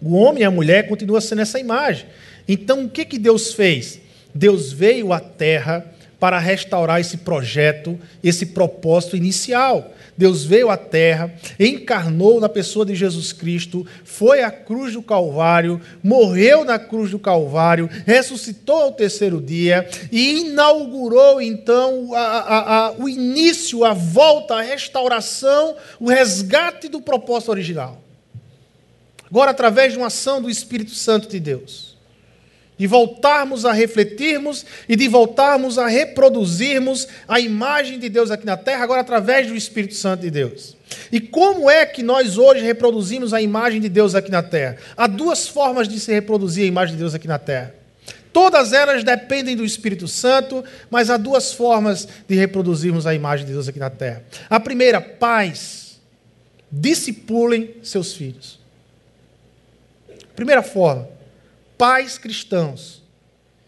O homem e a mulher continuam sendo essa imagem. Então, o que, que Deus fez? Deus veio à terra para restaurar esse projeto, esse propósito inicial. Deus veio à terra, encarnou na pessoa de Jesus Cristo, foi à cruz do Calvário, morreu na cruz do Calvário, ressuscitou ao terceiro dia e inaugurou então a, a, a, o início, a volta, a restauração, o resgate do propósito original. Agora, através de uma ação do Espírito Santo de Deus de voltarmos a refletirmos e de voltarmos a reproduzirmos a imagem de Deus aqui na terra, agora através do Espírito Santo de Deus. E como é que nós hoje reproduzimos a imagem de Deus aqui na terra? Há duas formas de se reproduzir a imagem de Deus aqui na terra. Todas elas dependem do Espírito Santo, mas há duas formas de reproduzirmos a imagem de Deus aqui na terra. A primeira, pais, discipulem seus filhos. Primeira forma, pais cristãos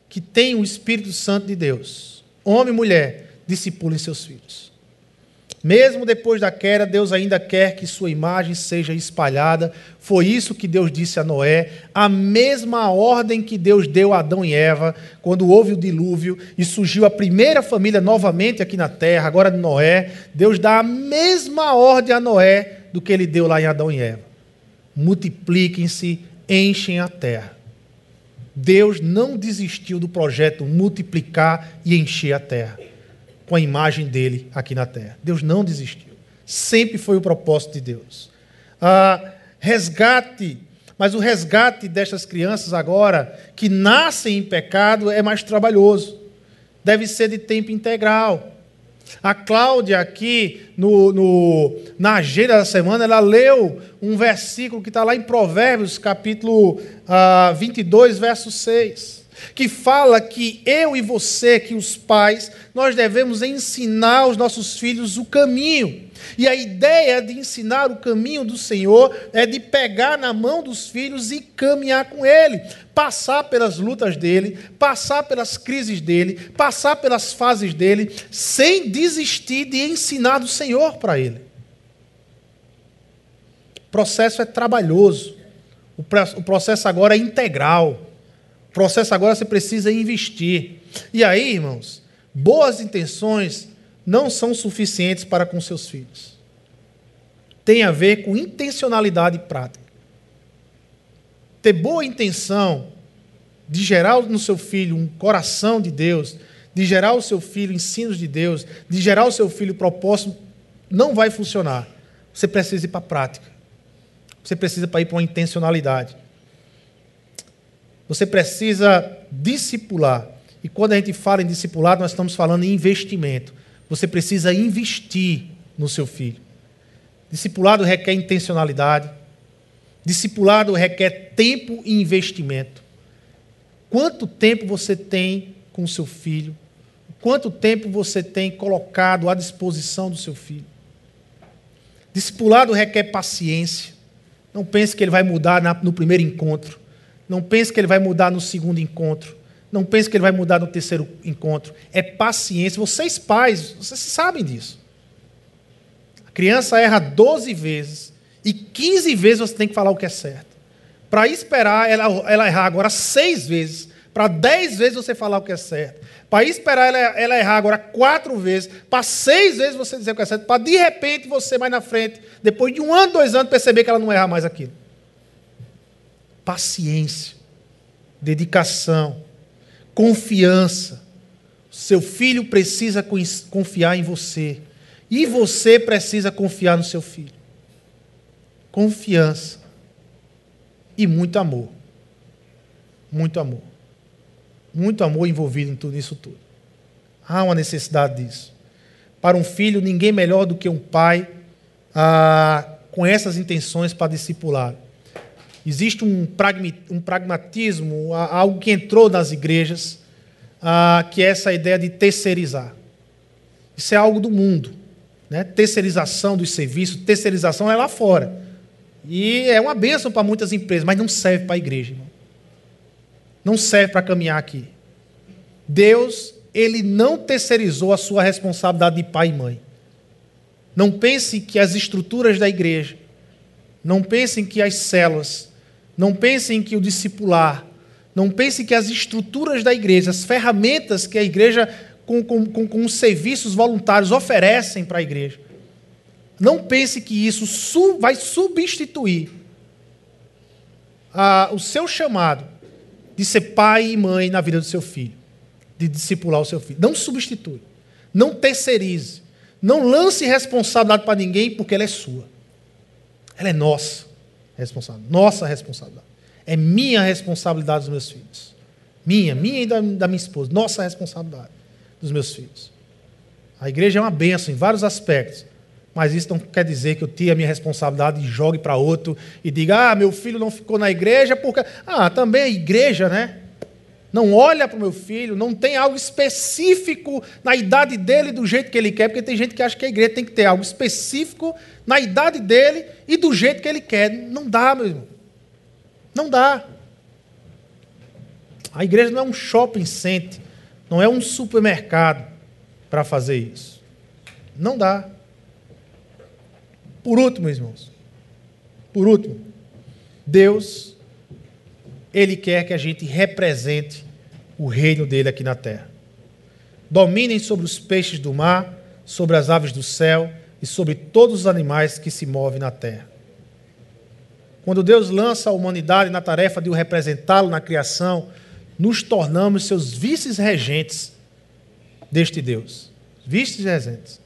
que têm o Espírito Santo de Deus, homem e mulher, discipulem seus filhos. Mesmo depois da queda, Deus ainda quer que sua imagem seja espalhada. Foi isso que Deus disse a Noé, a mesma ordem que Deus deu a Adão e Eva quando houve o dilúvio e surgiu a primeira família novamente aqui na terra, agora de Noé. Deus dá a mesma ordem a Noé do que ele deu lá em Adão e Eva. Multipliquem-se, enchem a terra. Deus não desistiu do projeto multiplicar e encher a terra com a imagem dele aqui na terra. Deus não desistiu. Sempre foi o propósito de Deus. Ah, resgate, mas o resgate destas crianças agora que nascem em pecado é mais trabalhoso. Deve ser de tempo integral. A Cláudia, aqui no, no, na agenda da semana, ela leu um versículo que está lá em Provérbios, capítulo ah, 22, verso 6, que fala que eu e você, que os pais, nós devemos ensinar os nossos filhos o caminho. E a ideia de ensinar o caminho do Senhor é de pegar na mão dos filhos e caminhar com ele, passar pelas lutas dele, passar pelas crises dele, passar pelas fases dele, sem desistir de ensinar do Senhor para ele. O processo é trabalhoso. O processo agora é integral. Processo agora você precisa investir. E aí, irmãos, boas intenções não são suficientes para com seus filhos. Tem a ver com intencionalidade prática. Ter boa intenção de gerar no seu filho um coração de Deus, de gerar o seu filho ensinos de Deus, de gerar o seu filho propósito, não vai funcionar. Você precisa ir para a prática. Você precisa ir para uma intencionalidade. Você precisa discipular. E quando a gente fala em discipulado, nós estamos falando em investimento. Você precisa investir no seu filho. Discipulado requer intencionalidade. Discipulado requer tempo e investimento. Quanto tempo você tem com o seu filho? Quanto tempo você tem colocado à disposição do seu filho? Discipulado requer paciência. Não pense que ele vai mudar no primeiro encontro. Não pense que ele vai mudar no segundo encontro. Não pense que ele vai mudar no terceiro encontro. É paciência. Vocês pais, vocês sabem disso. A criança erra 12 vezes e 15 vezes você tem que falar o que é certo. Para esperar ela, ela errar agora seis vezes, para dez vezes você falar o que é certo. Para esperar ela, ela errar agora quatro vezes, para seis vezes você dizer o que é certo, para de repente você mais na frente, depois de um ano, dois anos, perceber que ela não erra mais aquilo. Paciência, dedicação, confiança. Seu filho precisa confiar em você. E você precisa confiar no seu filho. Confiança. E muito amor. Muito amor. Muito amor envolvido em tudo isso tudo. Há uma necessidade disso. Para um filho, ninguém melhor do que um pai ah, com essas intenções para discipular. Existe um, pragmatismo, algo que entrou nas igrejas, que é essa ideia de terceirizar. Isso é algo do mundo. Né? Terceirização dos serviços, terceirização é lá fora. E é uma bênção para muitas empresas, mas não serve para a igreja. Irmão. Não serve para caminhar aqui. Deus, ele não terceirizou a sua responsabilidade de pai e mãe. Não pense que as estruturas da igreja, não pensem que as células, não pensem que o discipular, não pense que as estruturas da igreja, as ferramentas que a igreja, com, com, com, com os serviços voluntários, oferecem para a igreja, não pense que isso su vai substituir a, o seu chamado de ser pai e mãe na vida do seu filho, de discipular o seu filho. Não substitui. Não terceirize. Não lance responsabilidade para ninguém porque ela é sua. Ela é nossa responsabilidade. Nossa responsabilidade. É minha responsabilidade dos meus filhos. Minha, minha e da, da minha esposa. Nossa responsabilidade dos meus filhos. A igreja é uma benção em vários aspectos. Mas isso não quer dizer que eu tenha a minha responsabilidade e jogue para outro e diga: ah, meu filho não ficou na igreja porque. Ah, também a igreja, né? Não olha para o meu filho, não tem algo específico na idade dele do jeito que ele quer, porque tem gente que acha que a igreja tem que ter algo específico na idade dele e do jeito que ele quer. Não dá, meu irmão. Não dá. A igreja não é um shopping center, não é um supermercado para fazer isso. Não dá. Por último, irmãos, por último, Deus, Ele quer que a gente represente o reino dele aqui na terra. Dominem sobre os peixes do mar, sobre as aves do céu e sobre todos os animais que se movem na terra. Quando Deus lança a humanidade na tarefa de o representá-lo na criação, nos tornamos seus vices-regentes deste Deus. Vices-regentes.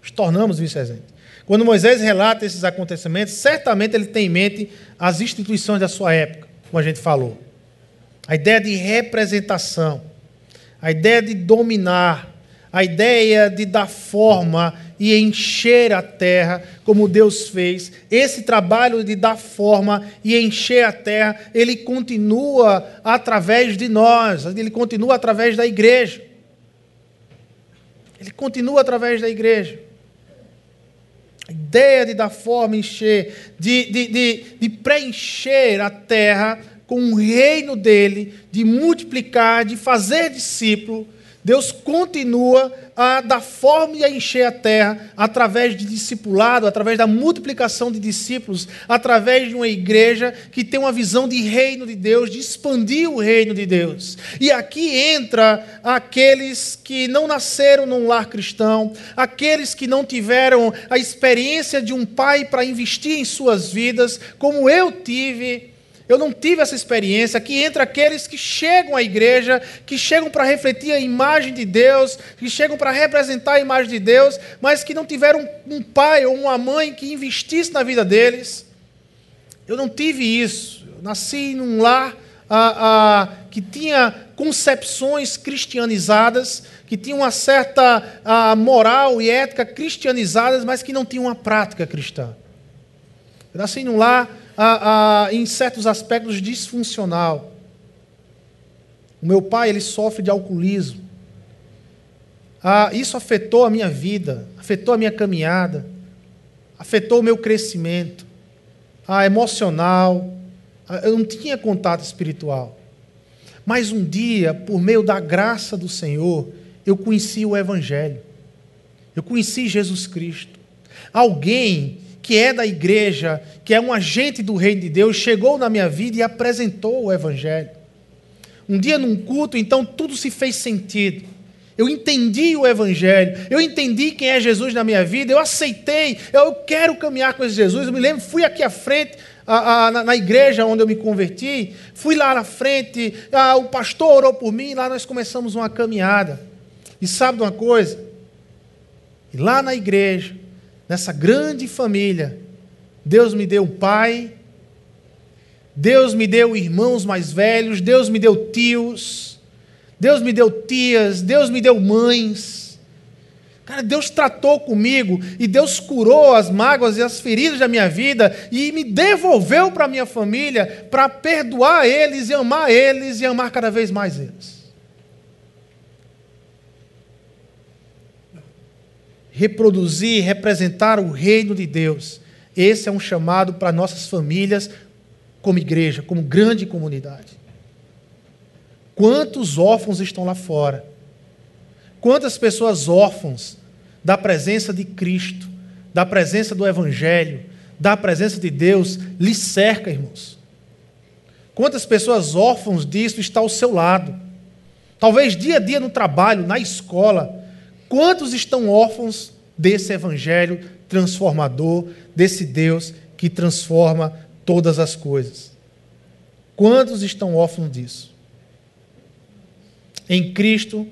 Nos tornamos vices-regentes. Quando Moisés relata esses acontecimentos, certamente ele tem em mente as instituições da sua época, como a gente falou. A ideia de representação, a ideia de dominar, a ideia de dar forma e encher a terra, como Deus fez. Esse trabalho de dar forma e encher a terra, ele continua através de nós, ele continua através da igreja. Ele continua através da igreja. A ideia de dar forma, encher, de, de, de, de preencher a terra com o reino dele, de multiplicar, de fazer discípulo. Deus continua a dar forma e a encher a terra através de discipulado, através da multiplicação de discípulos, através de uma igreja que tem uma visão de reino de Deus, de expandir o reino de Deus. E aqui entra aqueles que não nasceram num lar cristão, aqueles que não tiveram a experiência de um pai para investir em suas vidas, como eu tive eu não tive essa experiência. Que entra aqueles que chegam à igreja, que chegam para refletir a imagem de Deus, que chegam para representar a imagem de Deus, mas que não tiveram um pai ou uma mãe que investisse na vida deles. Eu não tive isso. Eu nasci num lar ah, ah, que tinha concepções cristianizadas, que tinha uma certa ah, moral e ética cristianizadas, mas que não tinha uma prática cristã. Eu nasci num lar em certos aspectos disfuncional. O meu pai ele sofre de alcoolismo. Ah, isso afetou a minha vida, afetou a minha caminhada, afetou o meu crescimento ah, emocional. Ah, eu não tinha contato espiritual. Mas um dia, por meio da graça do Senhor, eu conheci o Evangelho. Eu conheci Jesus Cristo. Alguém que é da igreja, que é um agente do reino de Deus, chegou na minha vida e apresentou o Evangelho. Um dia num culto, então tudo se fez sentido. Eu entendi o Evangelho, eu entendi quem é Jesus na minha vida, eu aceitei, eu quero caminhar com esse Jesus. Eu me lembro, fui aqui à frente, a, a, na, na, igreja onde eu me converti, fui lá na frente, a, o pastor orou por mim, e lá nós começamos uma caminhada. E sabe de uma coisa? Lá na igreja, nessa grande família, Deus me deu um pai, Deus me deu irmãos mais velhos, Deus me deu tios, Deus me deu tias, Deus me deu mães. Cara, Deus tratou comigo e Deus curou as mágoas e as feridas da minha vida e me devolveu para a minha família para perdoar eles e amar eles e amar cada vez mais eles. Reproduzir, representar o reino de Deus. Esse é um chamado para nossas famílias, como igreja, como grande comunidade. Quantos órfãos estão lá fora? Quantas pessoas órfãos da presença de Cristo, da presença do Evangelho, da presença de Deus lhe cerca, irmãos? Quantas pessoas órfãos disso estão ao seu lado? Talvez dia a dia no trabalho, na escola. Quantos estão órfãos desse Evangelho transformador, desse Deus que transforma todas as coisas? Quantos estão órfãos disso? Em Cristo,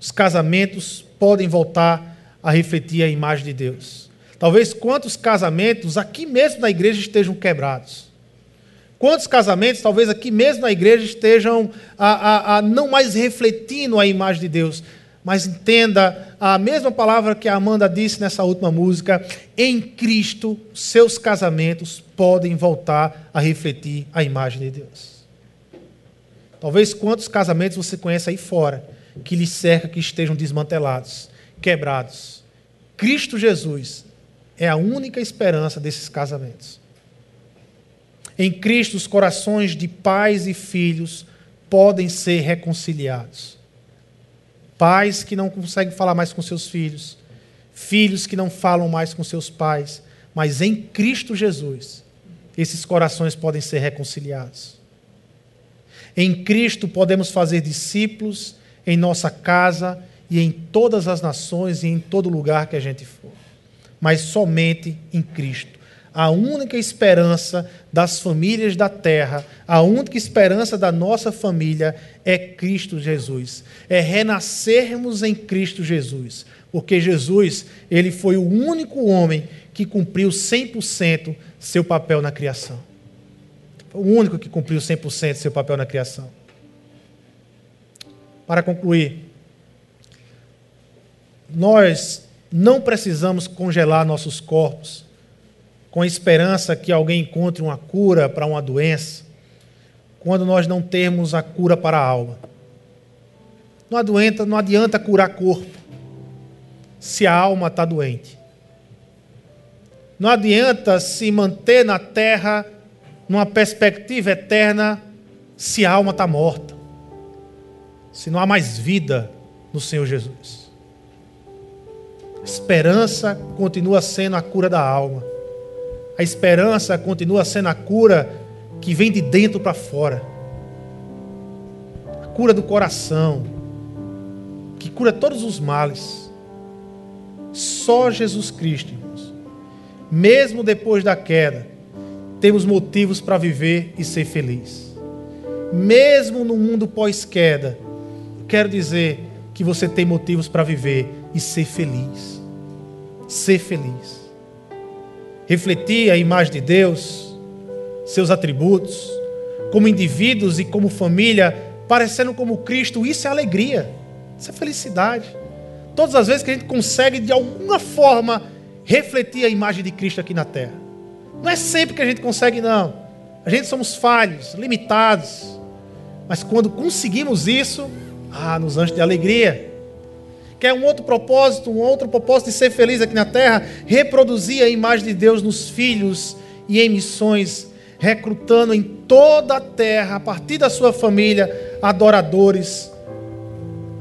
os casamentos podem voltar a refletir a imagem de Deus. Talvez quantos casamentos aqui mesmo na igreja estejam quebrados. Quantos casamentos, talvez aqui mesmo na igreja, estejam a, a, a não mais refletindo a imagem de Deus. Mas entenda a mesma palavra que a Amanda disse nessa última música: em Cristo, seus casamentos podem voltar a refletir a imagem de Deus. Talvez quantos casamentos você conhece aí fora que lhe cerca que estejam desmantelados, quebrados. Cristo Jesus é a única esperança desses casamentos. Em Cristo, os corações de pais e filhos podem ser reconciliados. Pais que não conseguem falar mais com seus filhos, filhos que não falam mais com seus pais, mas em Cristo Jesus, esses corações podem ser reconciliados. Em Cristo podemos fazer discípulos em nossa casa e em todas as nações e em todo lugar que a gente for. Mas somente em Cristo. A única esperança das famílias da terra, a única esperança da nossa família é Cristo Jesus. É renascermos em Cristo Jesus. Porque Jesus, ele foi o único homem que cumpriu 100% seu papel na criação. Foi o único que cumpriu 100% seu papel na criação. Para concluir, nós não precisamos congelar nossos corpos com a esperança que alguém encontre uma cura para uma doença, quando nós não temos a cura para a alma. Não adianta, não adianta curar corpo se a alma está doente. Não adianta se manter na terra numa perspectiva eterna se a alma está morta, se não há mais vida no Senhor Jesus. esperança continua sendo a cura da alma. A esperança continua sendo a cura que vem de dentro para fora. A cura do coração, que cura todos os males. Só Jesus Cristo, irmãos. Mesmo depois da queda, temos motivos para viver e ser feliz. Mesmo no mundo pós-queda, quero dizer que você tem motivos para viver e ser feliz. Ser feliz. Refletir a imagem de Deus, seus atributos, como indivíduos e como família, parecendo como Cristo, isso é alegria, isso é felicidade. Todas as vezes que a gente consegue, de alguma forma, refletir a imagem de Cristo aqui na terra. Não é sempre que a gente consegue, não. A gente somos falhos, limitados. Mas quando conseguimos isso, ah, nos anjos de alegria. Quer um outro propósito, um outro propósito de ser feliz aqui na terra? Reproduzir a imagem de Deus nos filhos e em missões, recrutando em toda a terra, a partir da sua família, adoradores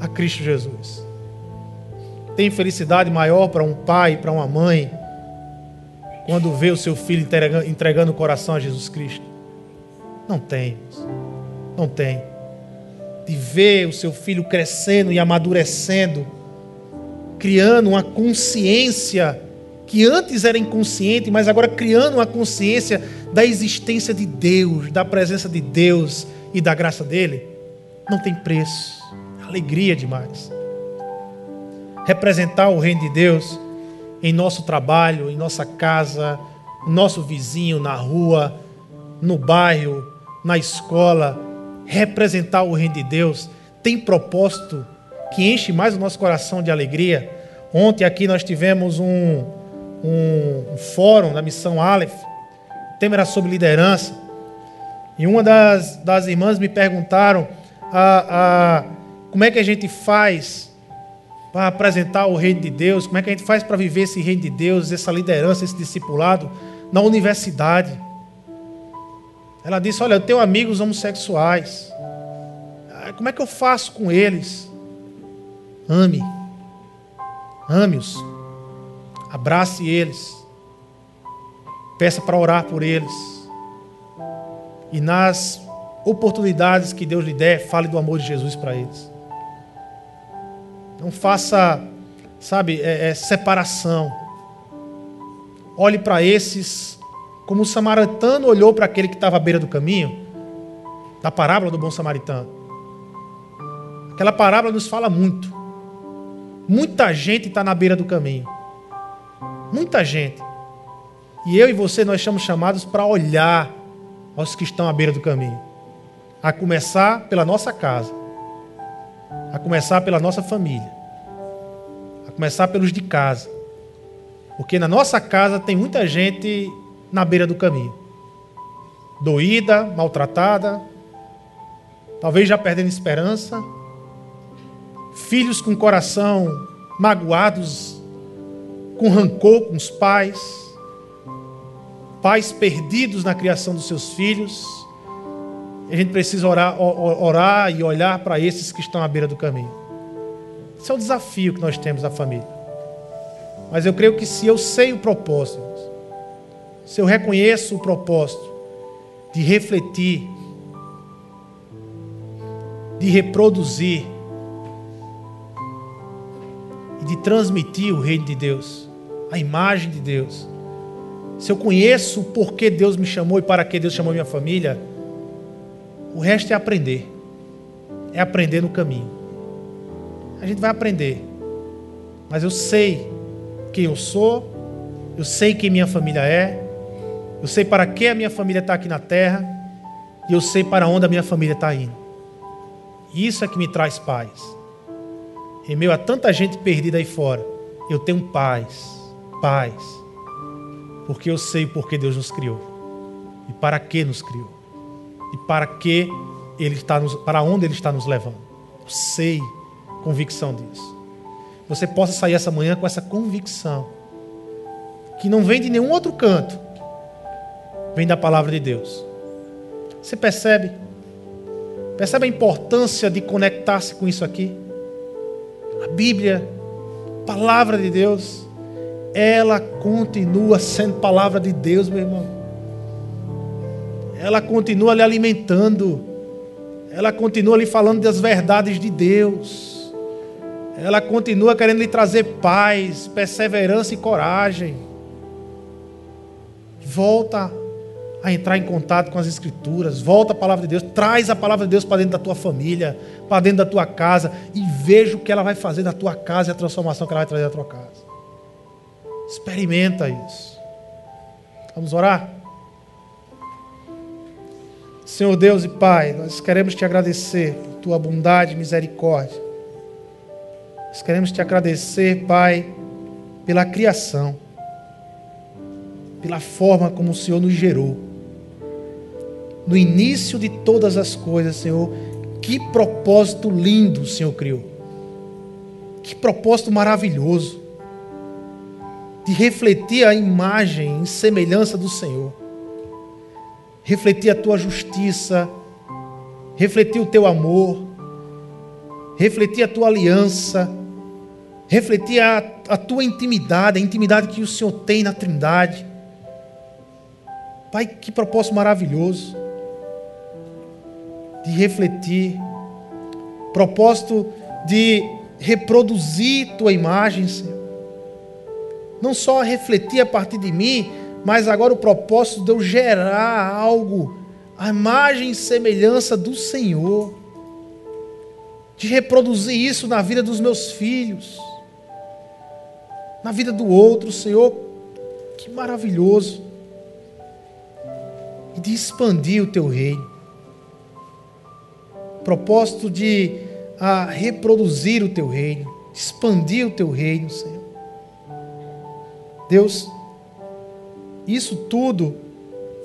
a Cristo Jesus. Tem felicidade maior para um pai, para uma mãe, quando vê o seu filho entregando o coração a Jesus Cristo? Não tem. Não tem. De ver o seu filho crescendo e amadurecendo, criando uma consciência que antes era inconsciente, mas agora criando uma consciência da existência de Deus, da presença de Deus e da graça dele, não tem preço. Alegria demais. Representar o reino de Deus em nosso trabalho, em nossa casa, nosso vizinho, na rua, no bairro, na escola, representar o reino de Deus, tem propósito que enche mais o nosso coração de alegria. Ontem aqui nós tivemos um, um, um fórum da missão Aleph, o tema era sobre liderança, e uma das, das irmãs me perguntaram a, a, como é que a gente faz para apresentar o reino de Deus, como é que a gente faz para viver esse reino de Deus, essa liderança, esse discipulado na universidade. Ela disse: Olha, eu tenho amigos homossexuais. como é que eu faço com eles? Ame. Ame-os. Abrace eles. Peça para orar por eles. E nas oportunidades que Deus lhe der, fale do amor de Jesus para eles. Não faça, sabe, é, é, separação. Olhe para esses como o samaritano olhou para aquele que estava à beira do caminho, da parábola do bom samaritano. Aquela parábola nos fala muito. Muita gente está na beira do caminho. Muita gente. E eu e você, nós somos chamados para olhar aos que estão à beira do caminho. A começar pela nossa casa. A começar pela nossa família. A começar pelos de casa. Porque na nossa casa tem muita gente na beira do caminho. Doída, maltratada, talvez já perdendo esperança. Filhos com coração magoados, com rancor com os pais. Pais perdidos na criação dos seus filhos. A gente precisa orar, orar e olhar para esses que estão à beira do caminho. Esse é o desafio que nós temos na família. Mas eu creio que se eu sei o propósito, se eu reconheço o propósito de refletir, de reproduzir de transmitir o reino de Deus, a imagem de Deus. Se eu conheço o porquê Deus me chamou e para que Deus chamou minha família, o resto é aprender. É aprender no caminho. A gente vai aprender. Mas eu sei quem eu sou, eu sei quem minha família é, eu sei para que a minha família está aqui na terra. E eu sei para onde a minha família está indo. Isso é que me traz paz. Em meio a tanta gente perdida aí fora, eu tenho paz. Paz. Porque eu sei por que Deus nos criou. E para que nos criou. E para que Ele está nos, para onde Ele está nos levando. Eu sei convicção disso. Você possa sair essa manhã com essa convicção. Que não vem de nenhum outro canto vem da palavra de Deus. Você percebe? Percebe a importância de conectar-se com isso aqui? A Bíblia, palavra de Deus, ela continua sendo palavra de Deus, meu irmão. Ela continua lhe alimentando. Ela continua lhe falando das verdades de Deus. Ela continua querendo lhe trazer paz, perseverança e coragem. Volta a entrar em contato com as Escrituras, volta a palavra de Deus, traz a palavra de Deus para dentro da tua família, para dentro da tua casa e veja o que ela vai fazer na tua casa e a transformação que ela vai trazer na tua casa. Experimenta isso. Vamos orar? Senhor Deus e Pai, nós queremos te agradecer por tua bondade e misericórdia. Nós queremos te agradecer, Pai, pela criação, pela forma como o Senhor nos gerou no início de todas as coisas, Senhor, que propósito lindo o Senhor criou. Que propósito maravilhoso de refletir a imagem e semelhança do Senhor. Refletir a tua justiça, refletir o teu amor, refletir a tua aliança, refletir a, a tua intimidade, a intimidade que o Senhor tem na Trindade. Pai, que propósito maravilhoso de refletir, propósito de reproduzir tua imagem, Senhor. Não só refletir a partir de mim, mas agora o propósito de eu gerar algo, a imagem e semelhança do Senhor, de reproduzir isso na vida dos meus filhos, na vida do outro, Senhor. Que maravilhoso! E de expandir o teu reino propósito de a reproduzir o teu reino, expandir o teu reino, Senhor. Deus, isso tudo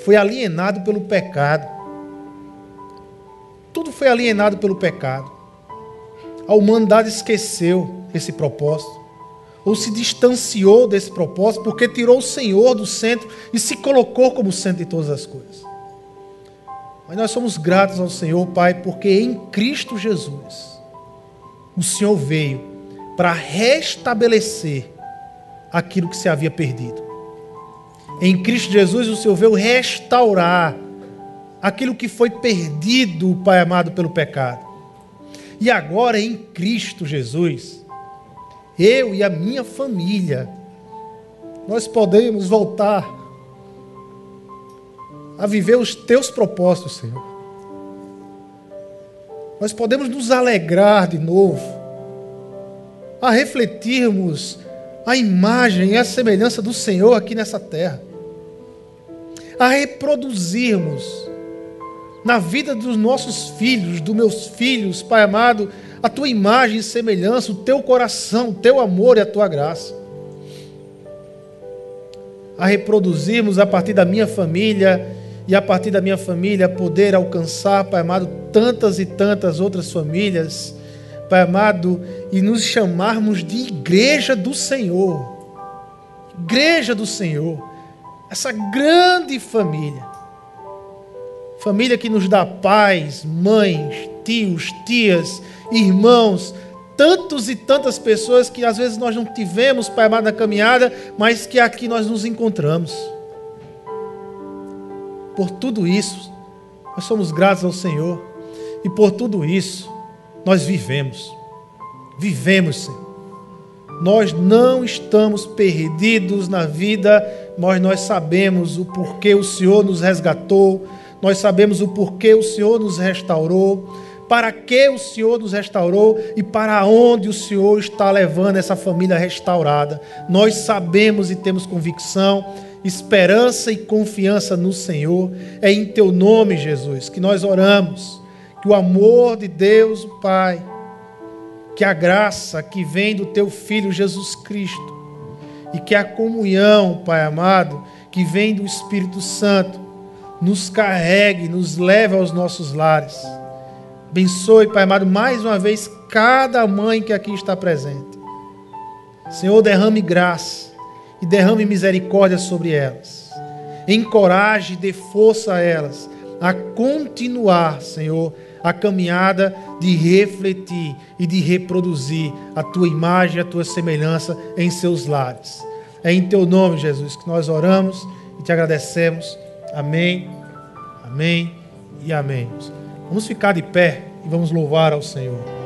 foi alienado pelo pecado. Tudo foi alienado pelo pecado. A humanidade esqueceu esse propósito, ou se distanciou desse propósito, porque tirou o Senhor do centro e se colocou como centro de todas as coisas. Mas nós somos gratos ao Senhor, Pai, porque em Cristo Jesus o Senhor veio para restabelecer aquilo que se havia perdido. Em Cristo Jesus o Senhor veio restaurar aquilo que foi perdido, Pai amado, pelo pecado. E agora em Cristo Jesus, eu e a minha família, nós podemos voltar a viver os teus propósitos, Senhor. Nós podemos nos alegrar de novo, a refletirmos a imagem e a semelhança do Senhor aqui nessa terra, a reproduzirmos na vida dos nossos filhos, dos meus filhos, Pai amado, a tua imagem e semelhança, o teu coração, o teu amor e a tua graça. A reproduzirmos a partir da minha família e a partir da minha família poder alcançar, Pai amado, tantas e tantas outras famílias, Pai amado, e nos chamarmos de igreja do Senhor. Igreja do Senhor. Essa grande família família que nos dá pais, mães, tios, tias, irmãos, tantos e tantas pessoas que às vezes nós não tivemos, Pai amado, na caminhada, mas que aqui nós nos encontramos. Por tudo isso, nós somos gratos ao Senhor, e por tudo isso, nós vivemos. Vivemos, Senhor. Nós não estamos perdidos na vida, mas nós sabemos o porquê o Senhor nos resgatou, nós sabemos o porquê o Senhor nos restaurou, para que o Senhor nos restaurou e para onde o Senhor está levando essa família restaurada. Nós sabemos e temos convicção, esperança e confiança no Senhor. É em teu nome, Jesus, que nós oramos. Que o amor de Deus, o Pai, que a graça que vem do teu Filho Jesus Cristo e que a comunhão, Pai amado, que vem do Espírito Santo, nos carregue, nos leve aos nossos lares. Abençoe, Pai amado, mais uma vez cada mãe que aqui está presente. Senhor, derrame graça e derrame misericórdia sobre elas. Encoraje e dê força a elas a continuar, Senhor, a caminhada de refletir e de reproduzir a tua imagem, a tua semelhança em seus lares. É em teu nome, Jesus, que nós oramos e te agradecemos. Amém, amém e amém. Vamos ficar de pé e vamos louvar ao Senhor.